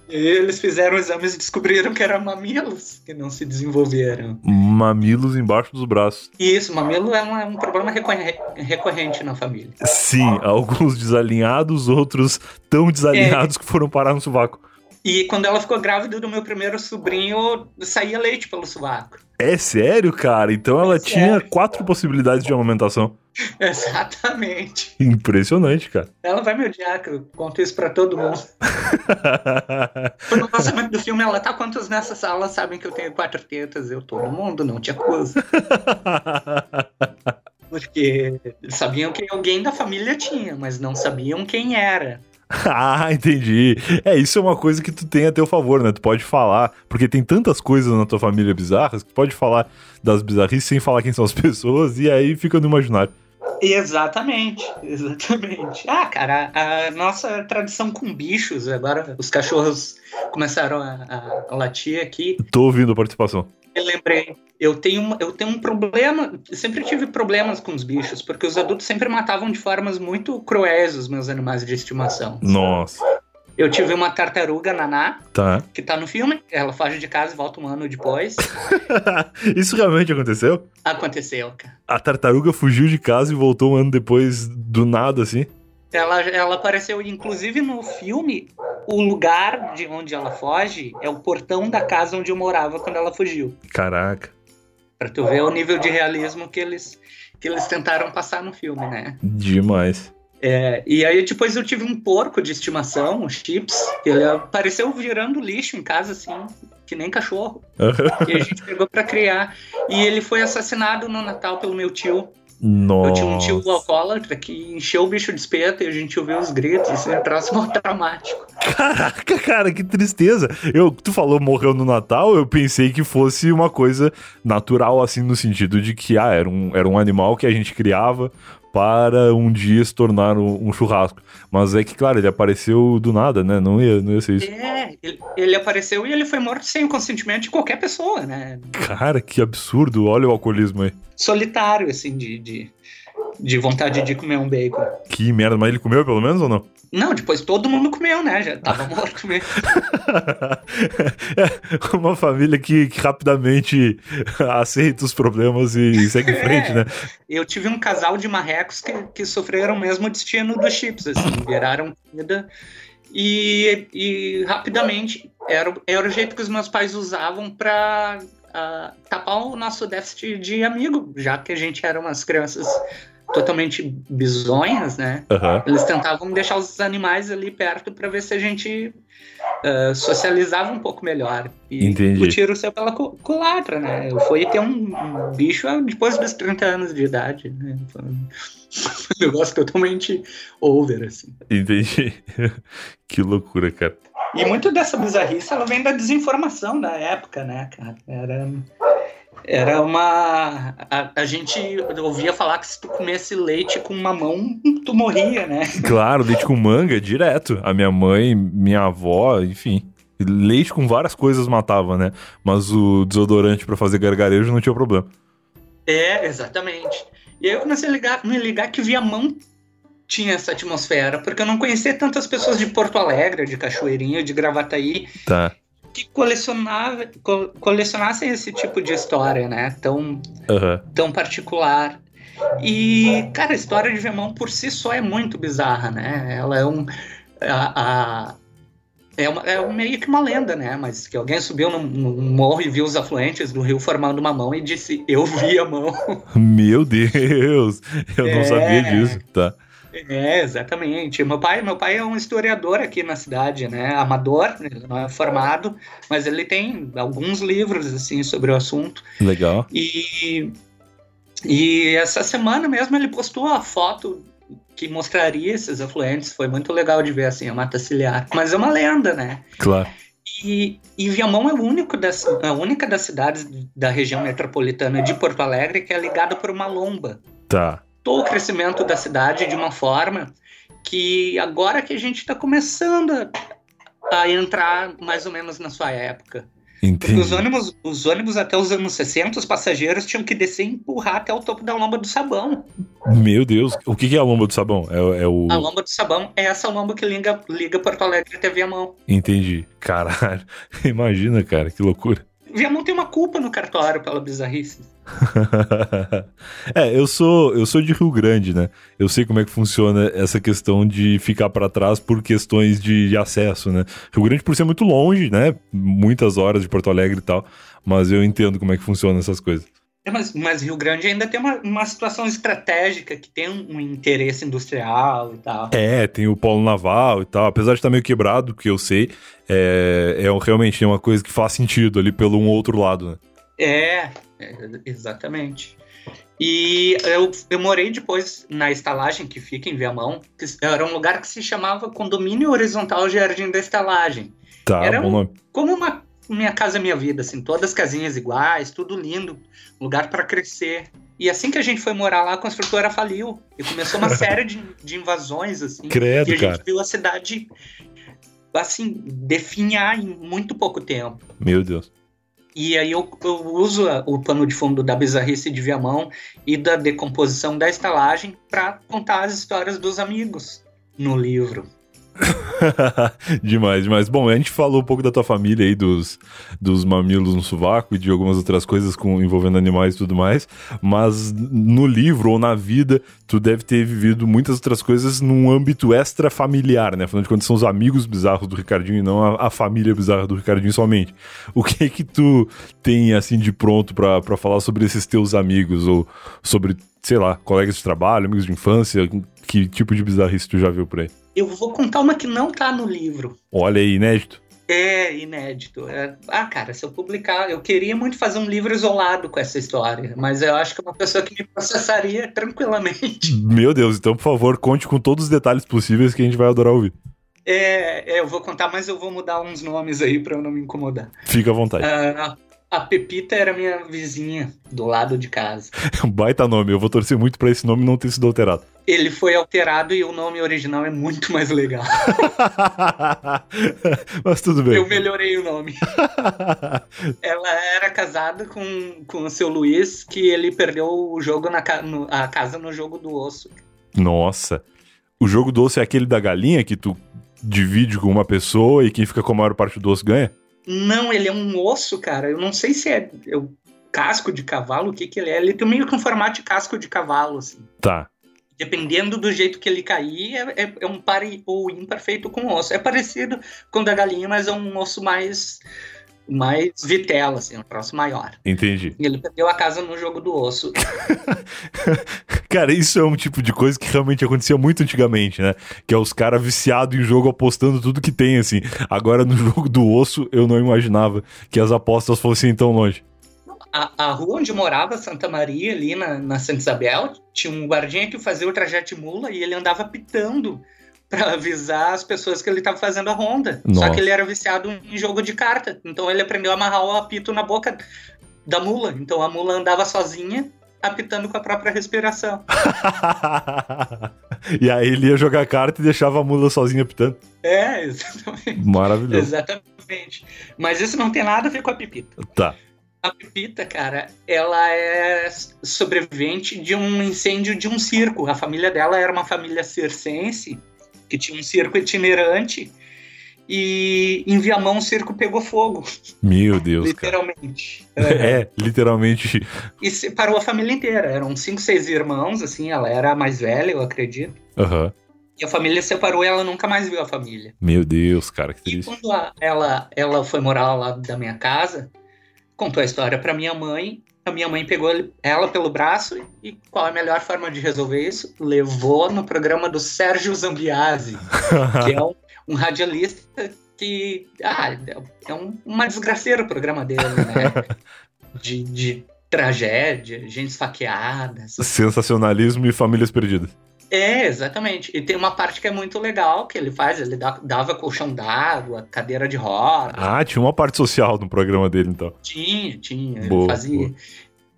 E eles fizeram exames e descobriram que eram mamilos que não se desenvolveram. Mamilos embaixo dos braços. Isso, mamilo é um, é um problema recorrente na família. Sim, alguns desalinhados, outros tão desalinhados é. que foram parar no sovaco. E quando ela ficou grávida do meu primeiro sobrinho, saía leite pelo sovaco. É sério, cara? Então ela é tinha quatro possibilidades de amamentação. Exatamente. Impressionante, cara. Ela vai me odiar, que eu conto isso pra todo mundo. no lançamento do filme, ela tá quantos nessa sala sabem que eu tenho quatro tetas? Eu, todo mundo, não te acuso. Porque sabiam que alguém da família tinha, mas não sabiam quem era. ah, entendi. É, isso é uma coisa que tu tem a teu favor, né? Tu pode falar, porque tem tantas coisas na tua família bizarras que tu pode falar das bizarrices sem falar quem são as pessoas e aí fica no imaginário. Exatamente, exatamente. Ah, cara, a, a nossa tradição com bichos, agora os cachorros começaram a, a latir aqui. Tô ouvindo a participação. Eu lembrei, eu tenho, eu tenho um problema, sempre tive problemas com os bichos, porque os adultos sempre matavam de formas muito cruéis os meus animais de estimação. Nossa. Eu tive uma tartaruga naná, tá. que tá no filme. Ela foge de casa e volta um ano depois. Isso realmente aconteceu? Aconteceu, cara. A tartaruga fugiu de casa e voltou um ano depois do nada, assim? Ela, ela apareceu, inclusive no filme, o lugar de onde ela foge é o portão da casa onde eu morava quando ela fugiu. Caraca. Pra tu ver o nível de realismo que eles, que eles tentaram passar no filme, né? Demais. É, e aí depois eu tive um porco de estimação, um chips, ele apareceu virando lixo em casa, assim, que nem cachorro. e a gente pegou para criar. E ele foi assassinado no Natal pelo meu tio. Nossa. Eu tinha um tio alcoólatra que encheu o bicho de espeto e a gente ouviu os gritos, assim, é um troço traumático. Caraca, cara, que tristeza. Eu, tu falou morreu no Natal, eu pensei que fosse uma coisa natural, assim, no sentido de que, ah, era um, era um animal que a gente criava para um dia se tornar um, um, churrasco. Mas é que, claro, ele apareceu do nada, né? Não ia, não ia ser isso. É, ele, ele apareceu e ele foi morto sem o consentimento de qualquer pessoa, né? Cara, que absurdo. Olha o alcoolismo aí. Solitário, assim, de, de, de vontade de comer um bacon. Que merda, mas ele comeu pelo menos ou não? Não, depois todo mundo comeu, né? Já tava morto mesmo. é uma família que, que, rapidamente aceita os problemas e segue em frente, é, né? Eu tive um casal de marrecos que, que sofreram o mesmo destino dos chips, assim, viraram comida e, e rapidamente era, era o jeito que os meus pais usavam para uh, ah, tapar o nosso déficit de amigo, já que a gente era umas crianças totalmente bizonhas, né? Uhum. Eles tentavam deixar os animais ali perto para ver se a gente uh, socializava um pouco melhor. E Entendi. o tiro saiu pela culatra, né? Eu fui ter um, um, bicho depois dos 30 anos de idade, né? Foi um negócio totalmente over, assim. Entendi. que loucura, cara. E muito dessa bizarrice, ela vem da desinformação da época, né, cara? Era era uma. A, a, gente ouvia falar que se tu comesse leite com mamão, tu morria, né? Claro, leite com manga, direto. A minha mãe, minha avó, enfim. Leite com várias coisas matava, né? Mas o desodorante para fazer gargarejo não tinha problema. É, exatamente. E aí eu comecei a ligar, me ligar que via mão tinha essa atmosfera, porque eu não conhecia tantas pessoas de Porto Alegre, de Cachoeirinha, de Gravataí. Tá que colecionava, co colecionassem esse tipo de história, né? Tão, uhum. tão particular. E, cara, a história de Vemão por si só é muito bizarra, né? Ela é um. A, a, é, uma, é meio que uma lenda, né? Mas que alguém subiu num, num, morro e viu os afluentes do rio formando uma mão e disse: Eu vi a mão. Meu Deus! Eu é... não sabia disso, tá? É, exatamente. Meu pai, meu pai é um historiador aqui na cidade, né? Amador, ele não é formado, mas ele tem alguns livros assim sobre o assunto. Legal. E e essa semana mesmo ele postou a foto que mostraria esses afluentes. Foi muito legal de ver assim a mata ciliar. Mas é uma lenda, né? Claro. E, e Viamão é o único das, a única das cidades da região metropolitana de Porto Alegre que é ligada por uma lomba. Tá o crescimento da cidade de uma forma que agora que a gente está começando a, a, entrar mais ou menos na sua época. Entendi. Os ônibus, os ônibus até os anos 60, os passageiros tinham que descer e empurrar até o topo da lomba do sabão. Meu Deus, o que é a lomba do sabão? É, é o... A lomba do sabão é essa lomba que liga, liga Porto Alegre até Viamão. Entendi. Caralho, imagina, cara, que loucura. Viamão tem uma culpa no cartório pela bizarrice. é, eu sou eu sou de Rio Grande, né? Eu sei como é que funciona essa questão de ficar para trás por questões de, de, acesso, né? Rio Grande por ser muito longe, né? Muitas horas de Porto Alegre e tal, mas eu entendo como é que funciona essas coisas. É, mas, mas, Rio Grande ainda tem uma, uma situação estratégica que tem um, um, interesse industrial e tal. É, tem o polo naval e tal. Apesar de estar meio quebrado, que eu sei, é, é realmente uma coisa que faz sentido ali pelo um outro lado, né? É, é exatamente. E eu, eu morei depois na estalagem que fica em Viamão, que era um lugar que se chamava Condomínio Horizontal Jardim da Estalagem. Tá, era um, como uma minha casa, minha vida, assim, todas casinhas iguais, tudo lindo, lugar para crescer. E assim que a gente foi morar lá, a construtora faliu. E começou uma série de, de invasões, assim. Credo, e a cara. gente viu a cidade, assim, definhar em muito pouco tempo. Meu Deus. E aí eu, eu uso o pano de fundo da bizarrice de Viamão e da decomposição da estalagem para contar as histórias dos amigos no livro. demais, demais. Bom, a gente falou um pouco da tua família aí, dos, dos mamilos no sovaco e de algumas outras coisas com, envolvendo animais e tudo mais, mas no livro ou na vida, tu deve ter vivido muitas outras coisas num âmbito extra familiar, né? Afinal de contas, são os amigos bizarros do Ricardinho e não a, a família bizarra do Ricardinho somente. O que é que tu tem, assim, de pronto para falar sobre esses teus amigos ou sobre, sei lá, colegas de trabalho, amigos de infância? Que tipo de bizarrice tu já viu por aí? Eu vou contar uma que não tá no livro. Olha aí, inédito. É, inédito. É... Ah, cara, se eu publicar, eu queria muito fazer um livro isolado com essa história, mas eu acho que é uma pessoa que me processaria tranquilamente. Meu Deus, então, por favor, conte com todos os detalhes possíveis que a gente vai adorar ouvir. É, é eu vou contar, mas eu vou mudar uns nomes aí para eu não me incomodar. Fica à vontade. Uh, A Pepita era minha vizinha do lado de casa. baita nome, eu vou torcer muito pra esse nome não ter sido alterado. Ele foi alterado e o nome original é muito mais legal. Mas tudo bem. Eu melhorei o nome. Ela era casada com, com o seu Luiz, que ele perdeu o jogo na no, a casa no jogo do osso. Nossa. O jogo do osso é aquele da galinha que tu divide com uma pessoa e quem fica com a maior parte do osso ganha? Não, ele é um osso, cara. Eu não sei se é, é o casco de cavalo, o que que ele é. Ele tem meio que um formato de casco de cavalo, assim. Tá. Dependendo do jeito que ele cair, é, é, é um par ou ímpar feito com osso. É parecido com o da galinha, mas é um osso mais mais vitela, assim, um troço maior. Entendi. E ele perdeu a casa no jogo do osso. cara, isso é um tipo de coisa que realmente acontecia muito antigamente, né? Que é os caras viciados em jogo apostando tudo que tem, assim. Agora, no jogo do osso, eu não imaginava que as apostas fossem tão longe. A, a rua onde morava, Santa Maria, ali na, na Santa Isabel, tinha um guardinha que fazia o trajeto de mula e ele andava pitando para avisar as pessoas que ele estava fazendo a ronda. Nossa. Só que ele era viciado em jogo de carta. Então ele aprendeu a amarrar o apito na boca da mula. Então a mula andava sozinha, apitando com a própria respiração. e aí ele ia jogar carta e deixava a mula sozinha apitando. É, exatamente. Maravilhoso. Exatamente. Mas isso não tem nada a ver com a pipita. Tá. A Pepita, cara, ela é sobrevivente de um incêndio de um circo. A família dela era uma família circense que tinha um circo itinerante e em Viamão o circo pegou fogo. Meu Deus. literalmente. É, é, literalmente. E separou a família inteira. Eram cinco, seis irmãos, assim, ela era a mais velha, eu acredito. Uhum. E a família separou e ela nunca mais viu a família. Meu Deus, cara, que triste. E quando a, ela, ela foi morar lá da minha casa, contou a história para minha mãe a minha mãe pegou ela pelo braço e qual é a melhor forma de resolver isso? Levou no programa do Sérgio Zambiase, que é um, um radialista que ah, é um, uma desgraceira o programa dele, né? De, de tragédia, gente esfaqueada. Sensacionalismo e famílias perdidas. É, exatamente. E tem uma parte que é muito legal que ele faz. Ele dava colchão d'água, cadeira de roda. Ah, tinha uma parte social no programa dele, então. Tinha, tinha. Boa, ele fazia. Boa.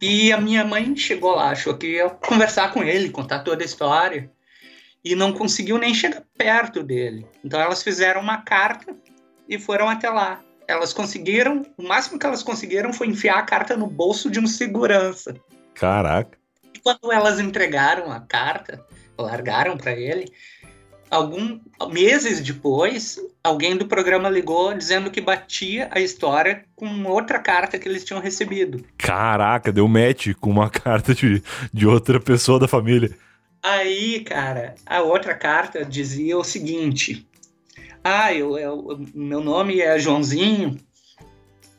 E a minha mãe chegou lá, achou que ia conversar com ele, contar toda a história. E não conseguiu nem chegar perto dele. Então elas fizeram uma carta e foram até lá. Elas conseguiram, o máximo que elas conseguiram foi enfiar a carta no bolso de um segurança. Caraca. E quando elas entregaram a carta, largaram para ele. Alguns meses depois, alguém do programa ligou dizendo que batia a história com outra carta que eles tinham recebido. Caraca, deu match com uma carta de, de outra pessoa da família. Aí, cara, a outra carta dizia o seguinte: Ah, eu, eu, meu nome é Joãozinho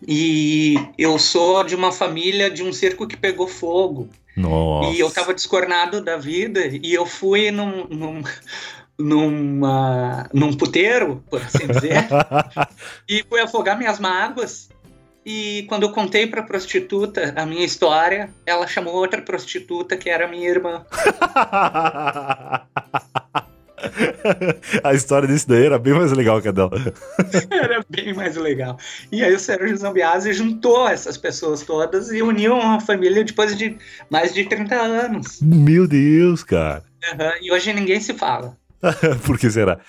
e eu sou de uma família de um circo que pegou fogo. Nossa. E eu tava descornado da vida e eu fui num, num, numa, num puteiro, por assim dizer, e fui afogar minhas mágoas. E quando eu contei pra prostituta a minha história, ela chamou outra prostituta que era minha irmã. a história desse daí era bem mais legal que a dela. era bem mais legal. E aí o Sérgio Zambiase juntou essas pessoas todas e uniu uma família depois de mais de 30 anos. Meu Deus, cara. Uhum, e hoje ninguém se fala. Por que será?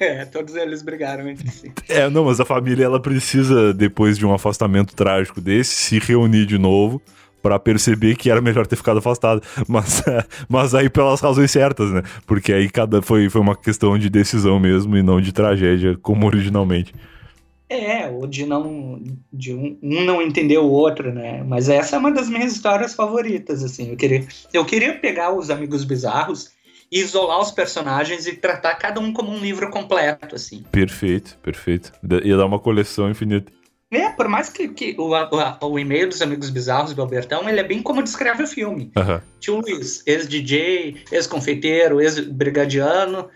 é, todos eles brigaram entre si. É, não, mas a família ela precisa, depois de um afastamento trágico desse, se reunir de novo para perceber que era melhor ter ficado afastado. Mas, mas aí pelas razões certas, né? Porque aí cada foi, foi uma questão de decisão mesmo e não de tragédia, como originalmente. É, ou de não. de um, um, não entender o outro, né? Mas essa é uma das minhas histórias favoritas, assim. Eu queria, eu queria pegar os amigos bizarros e isolar os personagens e tratar cada um como um livro completo, assim. Perfeito, perfeito. Ia dar uma coleção infinita. É, por mais que, que o, o, o, e-mail dos Amigos Bizarros do Albertão, ele é bem como descreve o filme. Uhum. Tio Luiz, ex-DJ, ex-confeiteiro, ex-brigadiano,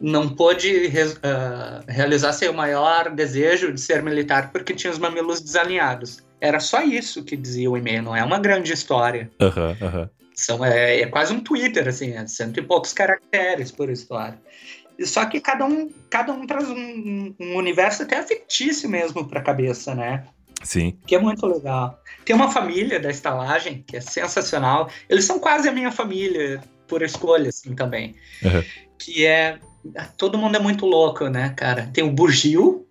não pôde uh, realizar seu maior desejo de ser militar porque tinha os mamilos desalinhados. Era só isso que dizia o e-mail, não é uma grande história. Uhum. Uhum. São, é, é, quase um Twitter, assim, é cento e poucos caracteres por história. Só que cada um, cada um traz um, um universo até fictício mesmo pra cabeça, né? Sim. Que é muito legal. Tem uma família da estalagem que é sensacional. Eles são quase a minha família, por escolha, assim, também. Uhum. Que é. Todo mundo é muito louco, né, cara? Tem o Bugil.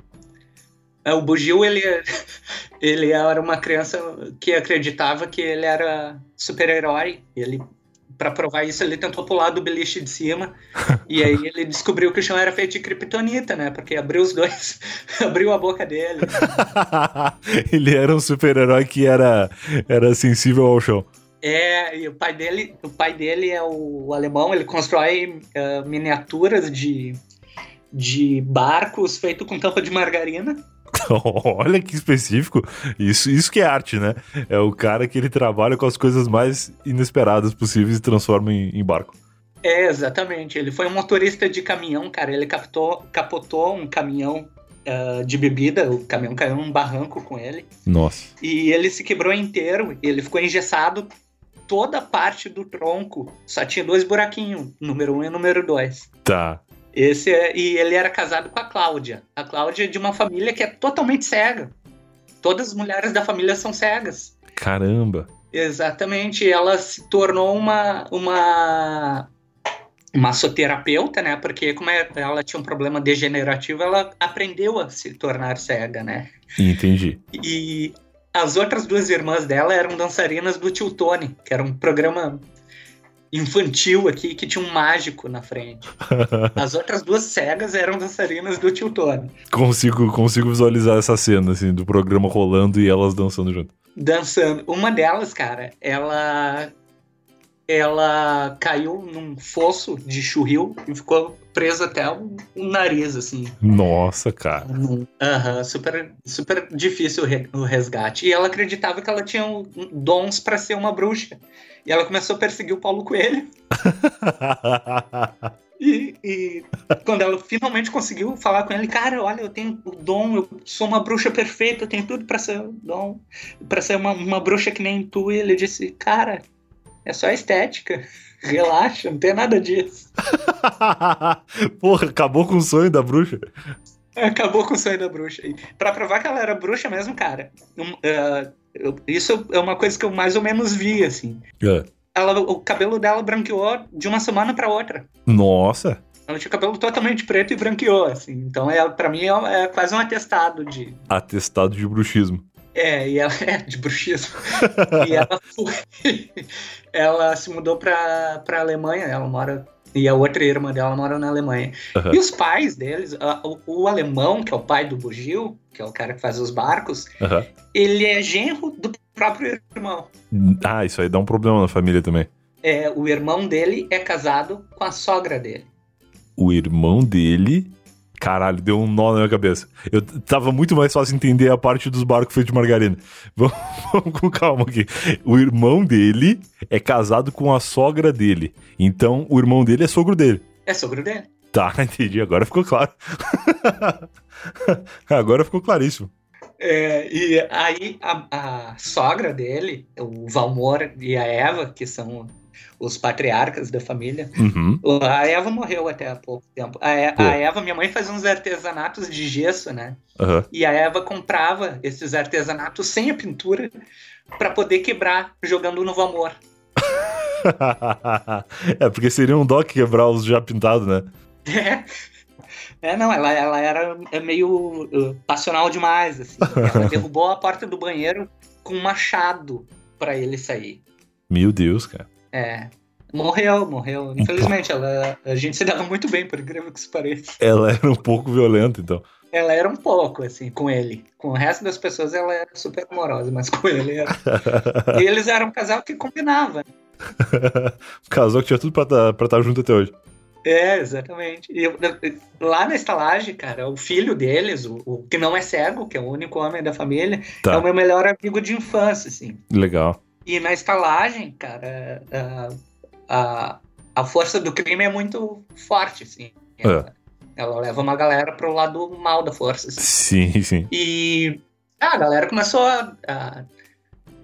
É, o Bugil, ele, ele era uma criança que acreditava que ele era super-herói. Ele para provar isso, ele tentou pular do beliche de cima. e aí ele descobriu que o chão era feito de kryptonita, né? Porque abriu os dois, abriu a boca dele. ele era um super-herói que era, era sensível ao chão. É, e o pai dele, o pai dele é o, alemão, ele constrói uh, miniaturas de, de barcos feito com tampa de margarina. Olha que específico. Isso, isso que é arte, né? É o cara que ele trabalha com as coisas mais inesperadas possíveis e transforma em, em barco. É, exatamente. Ele foi um motorista de caminhão, cara. Ele captou, capotou um caminhão uh, de bebida. O caminhão caiu num barranco com ele. Nossa. E ele se quebrou inteiro. Ele ficou engessado toda a parte do tronco. Só tinha dois buraquinhos, número um e número dois. Tá. Esse é, e ele era casado com a Cláudia. A Cláudia é de uma família que é totalmente cega. Todas as mulheres da família são cegas. Caramba. Exatamente. Ela se tornou uma uma massoterapeuta, né? Porque como é, ela tinha um problema degenerativo, ela aprendeu a se tornar cega, né? Entendi. E as outras duas irmãs dela eram dançarinas do Tio Tony, que era um programa infantil aqui que tinha um mágico na frente. As outras duas cegas eram dançarinas do Tio Tony. Consigo, consigo visualizar essa cena, assim, do programa rolando e elas dançando junto. Dançando. Uma delas, cara, ela. Ela caiu num fosso de churril e ficou presa até o, o nariz, assim. Nossa, cara. Aham, uhum, super, super difícil o resgate. E ela acreditava que ela tinha dons para ser uma bruxa. E ela começou a perseguir o Paulo Coelho. e, e, quando ela finalmente conseguiu falar com ele, cara, olha, eu tenho o dom, eu sou uma bruxa perfeita, eu tenho tudo para ser dom, para ser uma, uma bruxa que nem tu. E ele disse, cara, é só estética. Relaxa, não tem nada disso. Porra, acabou com o sonho da bruxa. Acabou com o sonho da bruxa. E pra provar que ela era bruxa mesmo, cara, um, uh, eu, isso é uma coisa que eu mais ou menos vi, assim. É. Ela, o cabelo dela branqueou de uma semana para outra. Nossa! Ela tinha o cabelo totalmente preto e branqueou, assim. Então, é, para mim, é, é, quase um atestado de... Atestado de bruxismo. É, e ela é de bruxismo. e ela foi... ela se mudou pra, pra Alemanha, ela mora e a outra irmã dela mora na Alemanha. Uhum. E os pais deles, o, o, alemão, que é o pai do Bugil, que é o cara que faz os barcos, uhum. ele é genro do próprio irmão. Ah, isso aí dá um problema na família também. É, o irmão dele é casado com a sogra dele. O irmão dele Caralho, deu um nó na minha cabeça. Eu tava muito mais fácil entender a parte dos barcos feitos de margarina. Vamos, vamos, com calma aqui. O irmão dele é casado com a sogra dele. Então, o irmão dele é sogro dele. É sogro dele. Tá, entendi. Agora ficou claro. Agora ficou claríssimo. É, e aí a, a, sogra dele, o Valmor e a Eva, que são os patriarcas da família. Uhum. A Eva morreu até há pouco tempo. A, a, Eva, minha mãe fazia uns artesanatos de gesso, né? Uhum. E a Eva comprava esses artesanatos sem a pintura para poder quebrar jogando no Amor. é, porque seria um dó quebrar os já pintados, né? É. É, não, ela, ela era meio uh, passional demais, assim. Ela derrubou a porta do banheiro com um machado para ele sair. Meu Deus, cara. É. Morreu, morreu. Infelizmente, ela, a gente se dava muito bem, por incrível que isso pareça. Ela era um pouco violenta, então. Ela era um pouco, assim, com ele. Com o resto das pessoas, ela era super amorosa, mas com ele era. e eles eram um casal que combinava. um casal que tinha tudo pra estar tá, tá junto até hoje. É, exatamente. E lá na estalagem, cara, o filho deles, o, o, que não é cego, que é o único homem da família, tá. é o meu melhor amigo de infância, assim. Legal. E na estalagem, cara, a, a, a força do crime é muito forte, assim. Ela, é. ela leva uma galera pro lado mal da força. Assim. Sim, sim. E ah, a galera começou a, a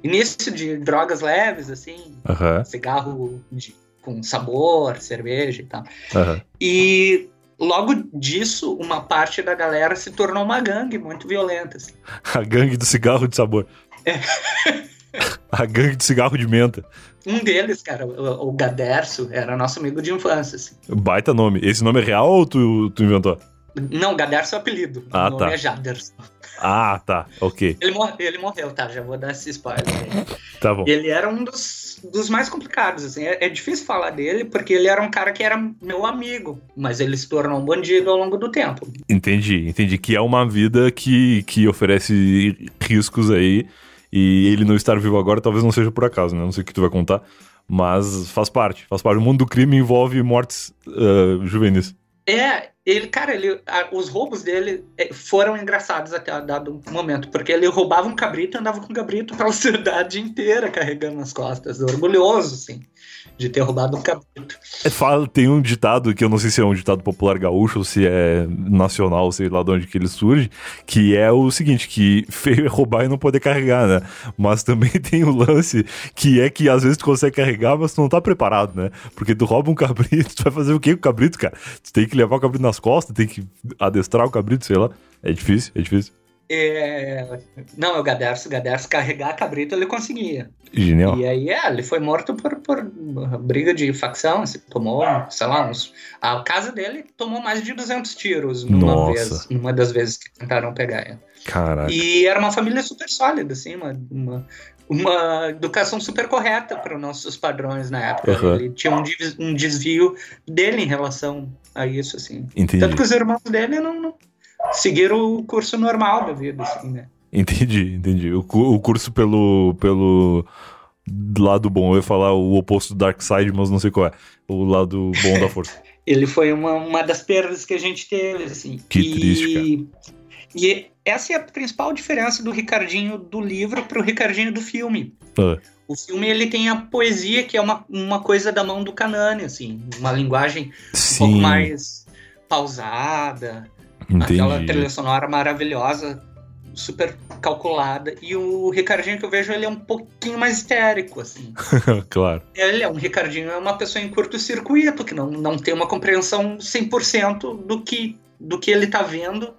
início de drogas leves, assim, uhum. cigarro de, com sabor, cerveja e tal. Uhum. E logo disso, uma parte da galera se tornou uma gangue muito violenta. Assim. A gangue do cigarro de sabor. É. A gangue do cigarro de menta. Um deles, cara, o, o Gaderso, era nosso amigo de infância. Assim. Baita nome. Esse nome é real ou tu, tu inventou? Não, Gaderso é o apelido. Ah, o nome tá. é Jaderson. Ah, tá. Ok. Ele, mor ele morreu, tá? Já vou dar esse spoiler aí. Tá bom. Ele era um dos, dos mais complicados, assim. É, é difícil falar dele, porque ele era um cara que era meu amigo, mas ele se tornou um bandido ao longo do tempo. Entendi, entendi. Que é uma vida que, que oferece riscos aí. E ele não estar vivo agora talvez não seja por acaso, né? Não sei o que tu vai contar. Mas faz parte. Faz parte. O mundo do crime envolve mortes uh, juvenis. É, ele, cara, ele, a, os roubos dele é, foram engraçados até dado momento, porque ele roubava um cabrito e andava com um cabrito pela cidade inteira carregando nas costas, orgulhoso, assim, de ter roubado um cabrito. É, fala, tem um ditado que eu não sei se é um ditado popular gaúcho ou se é nacional, sei lá de onde que ele surge, que é o seguinte, que feio é roubar e não poder carregar, né? Mas também tem o lance que é que às vezes tu consegue carregar, mas tu não tá preparado, né? Porque tu rouba um cabrito, tu vai fazer o quê com o cabrito, cara? Tu tem que levar o cabrito nas costas, tem que adestrar o cabrito, sei lá. É difícil, é difícil. É... Não, é o Gaderso. O Gaderso carregar cabrito ele conseguia. Genial. E aí, é, ele foi morto por, por briga de facção. Assim, tomou, sei lá, uns... a casa dele tomou mais de 200 tiros numa Nossa. vez, numa das vezes que tentaram pegar ele. Caraca. E era uma família super sólida, assim, uma, uma, uma educação super correta para os nossos padrões na época. Uhum. Ele tinha um, um desvio dele em relação a isso, assim. Entendi. Tanto que os irmãos dele não, não seguiram o curso normal da vida, assim, né? Entendi, entendi. O, o curso pelo, pelo lado bom. Eu ia falar o oposto do Dark Side, mas não sei qual é. O lado bom da força. Ele foi uma, uma das perdas que a gente teve, assim. Que e, triste, E essa é a principal diferença do Ricardinho do livro para o Ricardinho do filme. Ah, O filme ele tem a poesia, que é uma, uma coisa da mão do Canane, assim, uma linguagem um pouco sim, mais pausada, aquela trilha entendi. sonora maravilhosa, super calculada. E o Ricardinho que eu vejo, ele é um pouquinho mais histérico, assim. claro. Ele é um Ricardinho, é uma pessoa em curto-circuito, que não, não tem uma compreensão 100% do que, do que ele tá vendo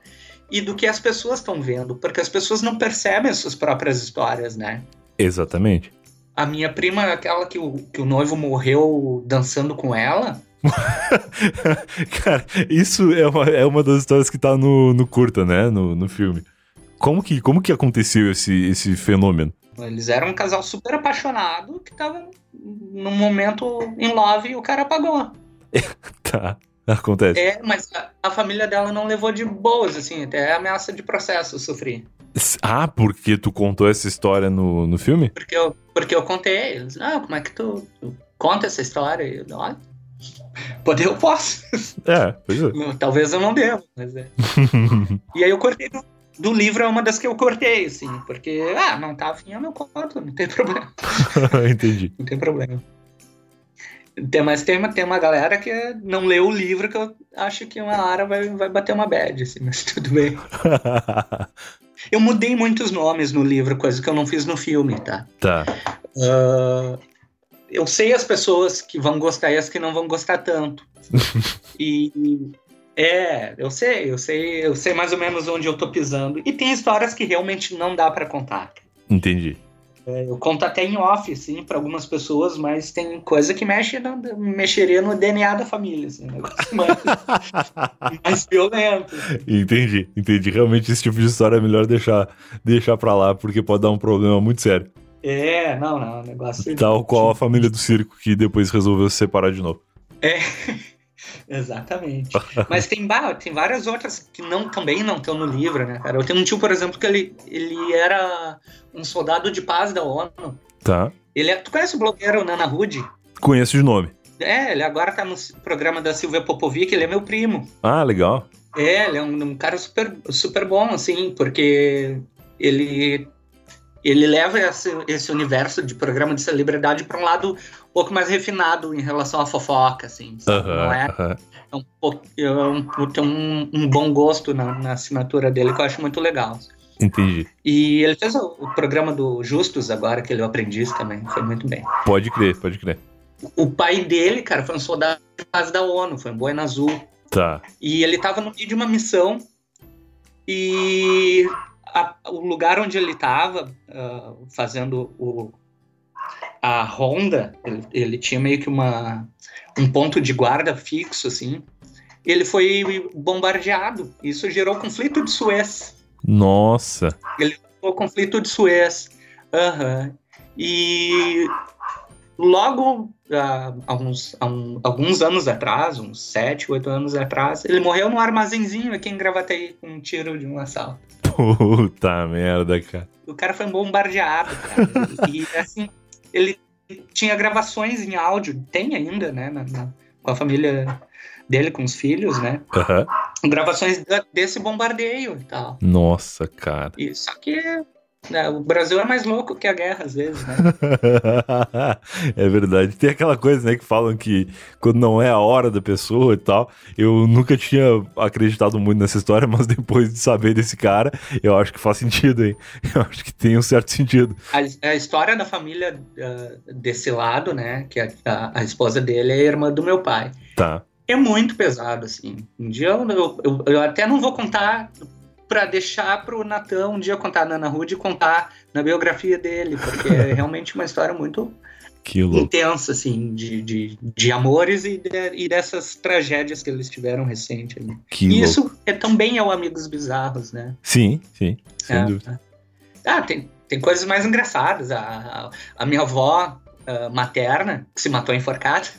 e do que as pessoas estão vendo, porque as pessoas não percebem as suas próprias histórias, né? Exatamente. A minha prima, aquela que o, que o noivo morreu dançando com ela, Cara, isso é uma, é uma das histórias que tá no, no curta, né? No, no filme. Como que, como que aconteceu esse, esse fenômeno? Eles eram um casal super apaixonado que tava num momento em love e o cara apagou. Tá, acontece. É, mas a, a família dela não levou de boas, assim, até ameaça de processo sofri. Ah, porque tu contou essa história no, no filme? Porque eu, porque eu contei. Eles, ah, como é que tu, tu conta essa história? E Eu, olha, poder eu posso. É, pois é. Talvez eu não devo, mas é. E aí eu cortei do, do livro, é uma das que eu cortei, assim, porque, ah, não tá afim, eu não conto, não tem problema. Entendi. Não tem problema. Tem, mas tem uma, tem uma galera que não leu o livro que eu acho que uma hora vai, vai bater uma bad, assim, mas tudo bem. Eu mudei muitos nomes no livro, coisa que eu não fiz no filme, tá? tá. Ah, eu sei as pessoas que vão gostar e as que não vão gostar tanto. e é, eu sei, eu sei, eu sei mais ou menos onde eu tô pisando. E tem histórias que realmente não dá pra contar. Entendi. É, Eu conto até em off, assim, pra algumas pessoas, mas tem coisa que mexe no, mexeria no DNA da família, assim, um negócio mais, mais violento. Entendi, entendi. Realmente esse tipo de história é melhor deixar, deixar pra lá, porque pode dar um problema muito sério. É, não, não, o negócio. Tal qual a família do circo que depois resolveu se separar de novo. É, exatamente. Mas tem, tem várias outras que não, também não estão no livro, né, cara? Eu tenho um tio, por exemplo, que ele, ele era um soldado de paz da ONU. Tá. Ele é, tu conhece o blogueiro Nana Rude? Conheço de nome. É, ele agora tá no programa da Silvia Popovic, ele é meu primo. Ah, legal. É, ele é um, um cara super, super bom, assim, porque ele, ele leva esse, esse universo de programa de celebridade para um lado um pouco mais refinado em relação à fofoca, assim. Aham, Não é, aham. é um, pouco- é um, tem um, um bom gosto na, na assinatura dele que eu acho muito legal. Entendi. E ele fez o, o programa do Justus agora, que ele é o aprendiz também, foi muito bem. Pode crer, pode crer. O pai dele, cara, foi um soldado de paz da ONU, foi um boina azul. Tá. E ele tava no meio de uma missão e a, o lugar onde ele tava uh, fazendo o, a ronda, ele, ele, tinha meio que uma, um ponto de guarda fixo, assim. Ele foi bombardeado. Isso gerou conflito de Suez. Nossa. Ele gerou conflito de Suez. Uhum. E logo, uh, alguns, um, alguns anos atrás, uns 7, 8 anos atrás, ele morreu num armazenzinho aqui em Gravataí com um tiro de um assalto. Puta merda, cara. O cara foi bombardeado, cara. e assim, ele tinha gravações em áudio, tem ainda, né, na, na, com a família dele, com os filhos, né? Uhum. Gravações desse bombardeio e tal. Nossa, cara. E, só que o Brasil é mais louco que a guerra, às vezes, né? é verdade. Tem aquela coisa, né, que falam que quando não é a hora da pessoa e tal. Eu nunca tinha acreditado muito nessa história, mas depois de saber desse cara, eu acho que faz sentido, hein? Eu acho que tem um certo sentido. A, a história da família uh, desse lado, né, que a, a, a, esposa dele é irmã do meu pai. Tá. É muito pesado, assim. Um dia eu, eu, eu até não vou contar para deixar para o Natan um dia contar na Ana Rude e contar na biografia dele, porque é realmente uma história muito intensa, assim, de, de, de amores e, de, e dessas tragédias que eles tiveram recente. Ali. e isso é, também é o Amigos Bizarros, né? Sim, sim, sem é, dúvida. Ah, tem, tem coisas mais engraçadas. A, a, a minha avó uh, materna, que se matou enforcada.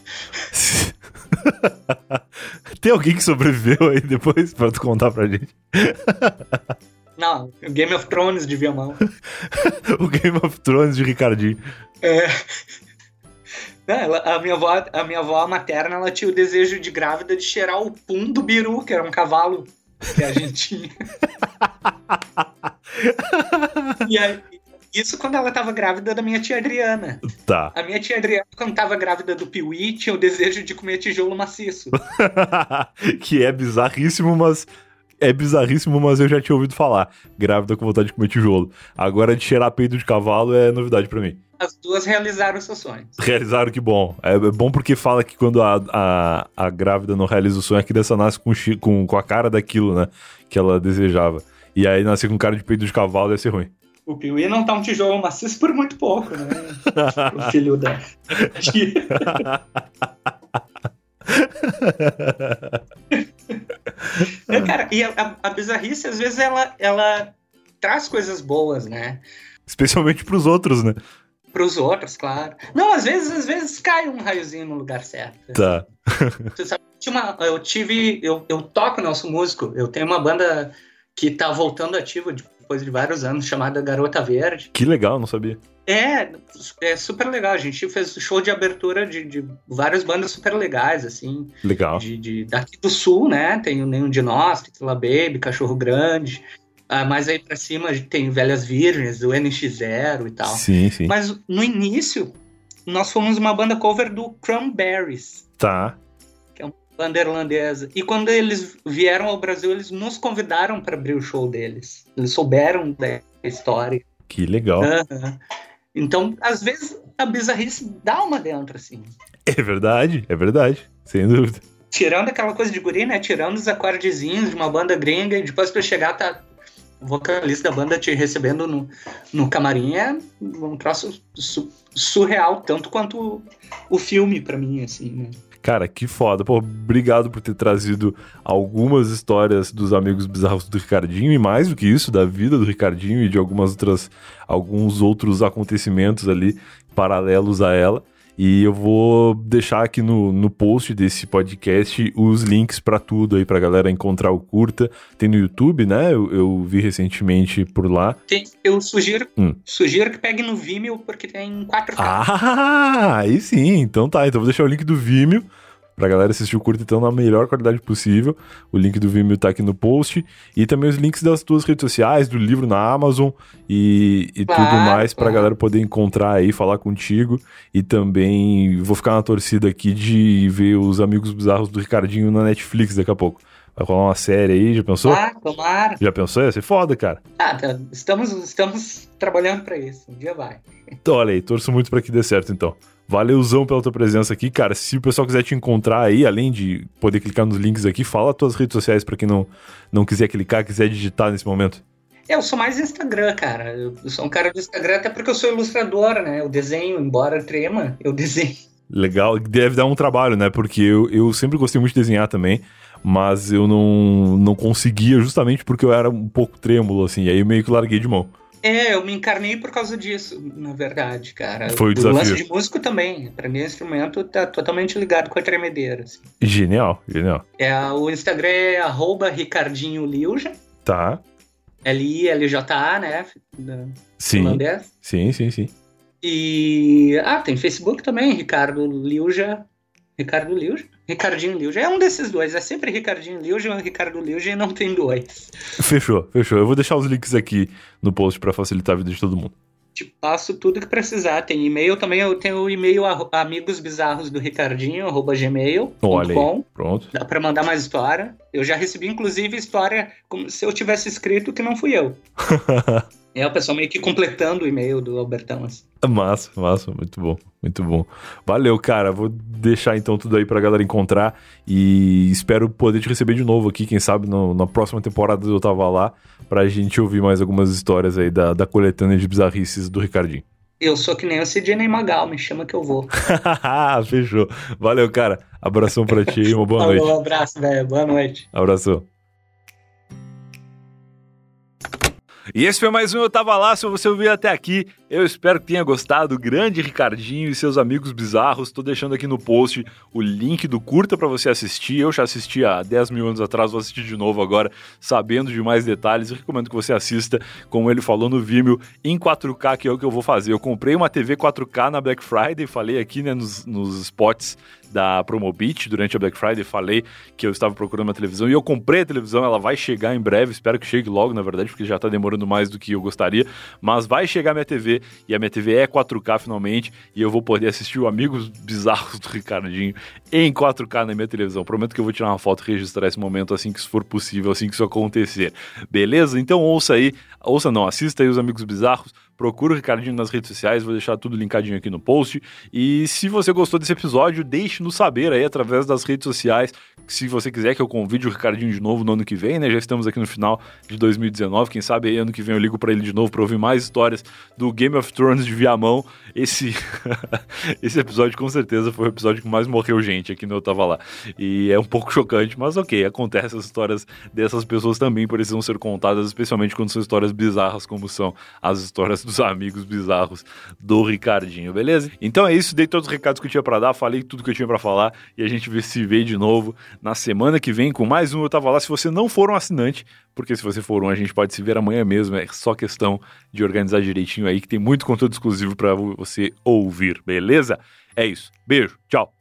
Tem alguém que sobreviveu aí depois pra tu contar pra gente? Não, o Game of Thrones de Viamão. o Game of Thrones de Ricardinho. É. Não, a, minha avó, a minha avó materna ela tinha o desejo de grávida de cheirar o pum do biru, que era um cavalo que a gente tinha. e, aí, isso quando ela tava grávida da minha tia Adriana. Tá. A minha tia Adriana, quando tava grávida do Piuí, tinha o desejo de comer tijolo maciço. que é bizarríssimo, mas. É bizarríssimo, mas eu já tinha ouvido falar. Grávida com vontade de comer tijolo. Agora de cheirar peito de cavalo é novidade para mim. As duas realizaram seus sonhos. Realizaram, que bom. É, é bom porque fala que quando a, a, a grávida não realiza o sonho, a criança nasce com, com, com a cara daquilo, né? Que ela desejava. E aí nascer com cara de peito de cavalo ia ser ruim. O Piuí não tá um tijolo maciço por muito pouco, né? o filho da. é, cara, e a, a, bizarrice, às vezes, ela, ela traz coisas boas, né? Especialmente pros outros, né? Pros outros, claro. Não, às vezes, às vezes cai um raiozinho no lugar certo. Tá. Você sabe, eu tive. Eu, eu toco, sou músico. Eu tenho uma banda que tá voltando ativa de depois de vários anos, chamada Garota Verde. Que legal, não sabia. É, é super legal. A gente fez show de abertura de, de várias bandas super legais, assim. Legal. De, de daqui do sul, né? Tem o Nenhum de Nós, Titula Baby, Cachorro Grande. Ah, mais aí pra cima tem Velhas Virgens, o NX0 e tal. Sim, sim. Mas no início, nós fomos uma banda cover do Cranberries. Tá banda irlandesa. E quando eles vieram ao Brasil, eles nos convidaram para abrir o show deles. Eles souberam da história. Que legal. Uhum. Então, às vezes, a bizarrice dá uma dentro, assim. É verdade, é verdade, sem dúvida. Tirando aquela coisa de guri, né? Tirando os acordezinhos de uma banda gringa, e depois pra chegar, tá o vocalista da banda te recebendo no, no camarim é um troço su surreal, tanto quanto o filme para mim, assim, né? Cara, que foda. Pô, obrigado por ter trazido algumas histórias dos amigos bizarros do Ricardinho e mais do que isso, da vida do Ricardinho e de algumas outras alguns outros acontecimentos ali paralelos a ela. E eu vou deixar aqui no, no post desse podcast os links para tudo aí pra galera encontrar o curta. Tem no YouTube, né? Eu, eu vi recentemente por lá. Tem, eu sugiro, hum. sugiro que pegue no Vimeo porque tem 4K. Ah, aí sim. Então tá. Então vou deixar o link do Vimeo pra galera assistir o curto então na melhor qualidade possível. O link do Vimeo tá aqui no post. E também os links das tuas redes sociais, do livro na Amazon e, e claro, tudo mais pra claro. galera poder encontrar aí, falar contigo. E também vou ficar na torcida aqui de ver os amigos bizarros do Ricardinho na Netflix daqui a pouco. Vai rolar uma série aí, já pensou? Ah, tomara. Já pensou? Ia ser foda, cara. Ah, tá. estamos, estamos trabalhando pra isso. Um dia vai. Então, olha aí, torço muito pra que dê certo, então. Valeuzão pela tua presença aqui, cara. Se o pessoal quiser te encontrar aí, além de poder clicar nos links aqui, fala as tuas redes sociais pra quem não, não quiser clicar, quiser digitar nesse momento. Eu sou mais Instagram, cara. Eu sou um cara do Instagram, até porque eu sou ilustrador, né? Eu desenho, embora trema, eu desenho. Legal, deve dar um trabalho, né? Porque eu, eu sempre gostei muito de desenhar também, mas eu não, não conseguia justamente porque eu era um pouco trêmulo, assim, e aí eu meio que larguei de mão. É, eu me encarnei por causa disso, na verdade, cara. Foi o desafio. lance de músico também. Pra mim, o instrumento tá totalmente ligado com a tremedeira. Assim. Genial, genial. É, o Instagram é arroba Ricardinho Liuja. Tá. L-I-L-J-A, né? Da sim. Finlandês. Sim, sim, sim. E. Ah, tem Facebook também, Ricardo Liuja. Ricardo Liuja? Ricardinho Liuja. É um desses dois. É sempre Ricardinho Liuja ou Ricardo Liuja e não tem dois. Fechou, fechou. Eu vou deixar os links aqui no post para facilitar a vida de todo mundo. Te passo tudo que precisar. Tem e-mail também. Eu tenho o e-mail amigos bizarros do Ricardinho, arroba gmail. Olha aí, pronto. Dá pra mandar mais história. Eu já recebi, inclusive, história como se eu tivesse escrito que não fui eu. É, o pessoal meio que completando o e-mail do Albertão. Assim. Massa, massa, muito bom, muito bom. Valeu, cara. Vou deixar então tudo aí pra galera encontrar e espero poder te receber de novo aqui, quem sabe no, na próxima temporada eu tava lá, pra gente ouvir mais algumas histórias aí da, da coletânea de bizarrices do Ricardinho. Eu sou que nem o Sidney Magal, me chama que eu vou. Fechou. Valeu, cara. Abração pra ti e uma boa Falou, noite. Um abraço, velho. Boa noite. Abração. E esse foi mais um Eu Tava Lá. Se você ouviu até aqui, eu espero que tenha gostado. Grande Ricardinho e seus amigos bizarros. Tô deixando aqui no post o link do curta para você assistir. Eu já assisti há 10 mil anos atrás, vou assistir de novo agora, sabendo de mais detalhes. Eu recomendo que você assista, como ele falou no Vimeo, em 4K, que é o que eu vou fazer. Eu comprei uma TV 4K na Black Friday, falei aqui né, nos, nos spots da Promobit durante a Black Friday, falei que eu estava procurando uma televisão e eu comprei a televisão, ela vai chegar em breve, espero que chegue logo, na verdade, porque já está demorando mais do que eu gostaria, mas vai chegar minha TV e a minha TV é 4K finalmente e eu vou poder assistir o Amigos Bizarros do Ricardinho em 4K na minha televisão. Prometo que eu vou tirar uma foto e registrar esse momento assim que isso for possível, assim que isso acontecer. Beleza? Então ouça aí, ouça não, assista aí os Amigos Bizarros procura o Ricardinho nas redes sociais, vou deixar tudo linkadinho aqui no post. E se você gostou desse episódio, deixe-nos saber aí através das redes sociais. Se você quiser que eu convide o Ricardinho de novo no ano que vem, né? Já estamos aqui no final de 2019. Quem sabe aí ano que vem eu ligo para ele de novo para ouvir mais histórias do Game of Thrones de Viamão. Esse, esse episódio com certeza foi o episódio que mais morreu gente aqui no Eu Tava Lá. E é um pouco chocante, mas ok, acontece. As histórias dessas pessoas também precisam ser contadas, especialmente quando são histórias bizarras, como são as histórias dos amigos bizarros do Ricardinho, beleza? Então é isso, dei todos os recados que eu tinha para dar, falei tudo que eu tinha para falar e a gente se vê de novo na semana que vem com mais um Eu Tava Lá. Se você não for um assinante, porque se você for um, a gente pode se ver amanhã mesmo, é só questão de organizar direitinho aí, que tem muito conteúdo exclusivo para você ouvir, beleza? É isso. Beijo, tchau.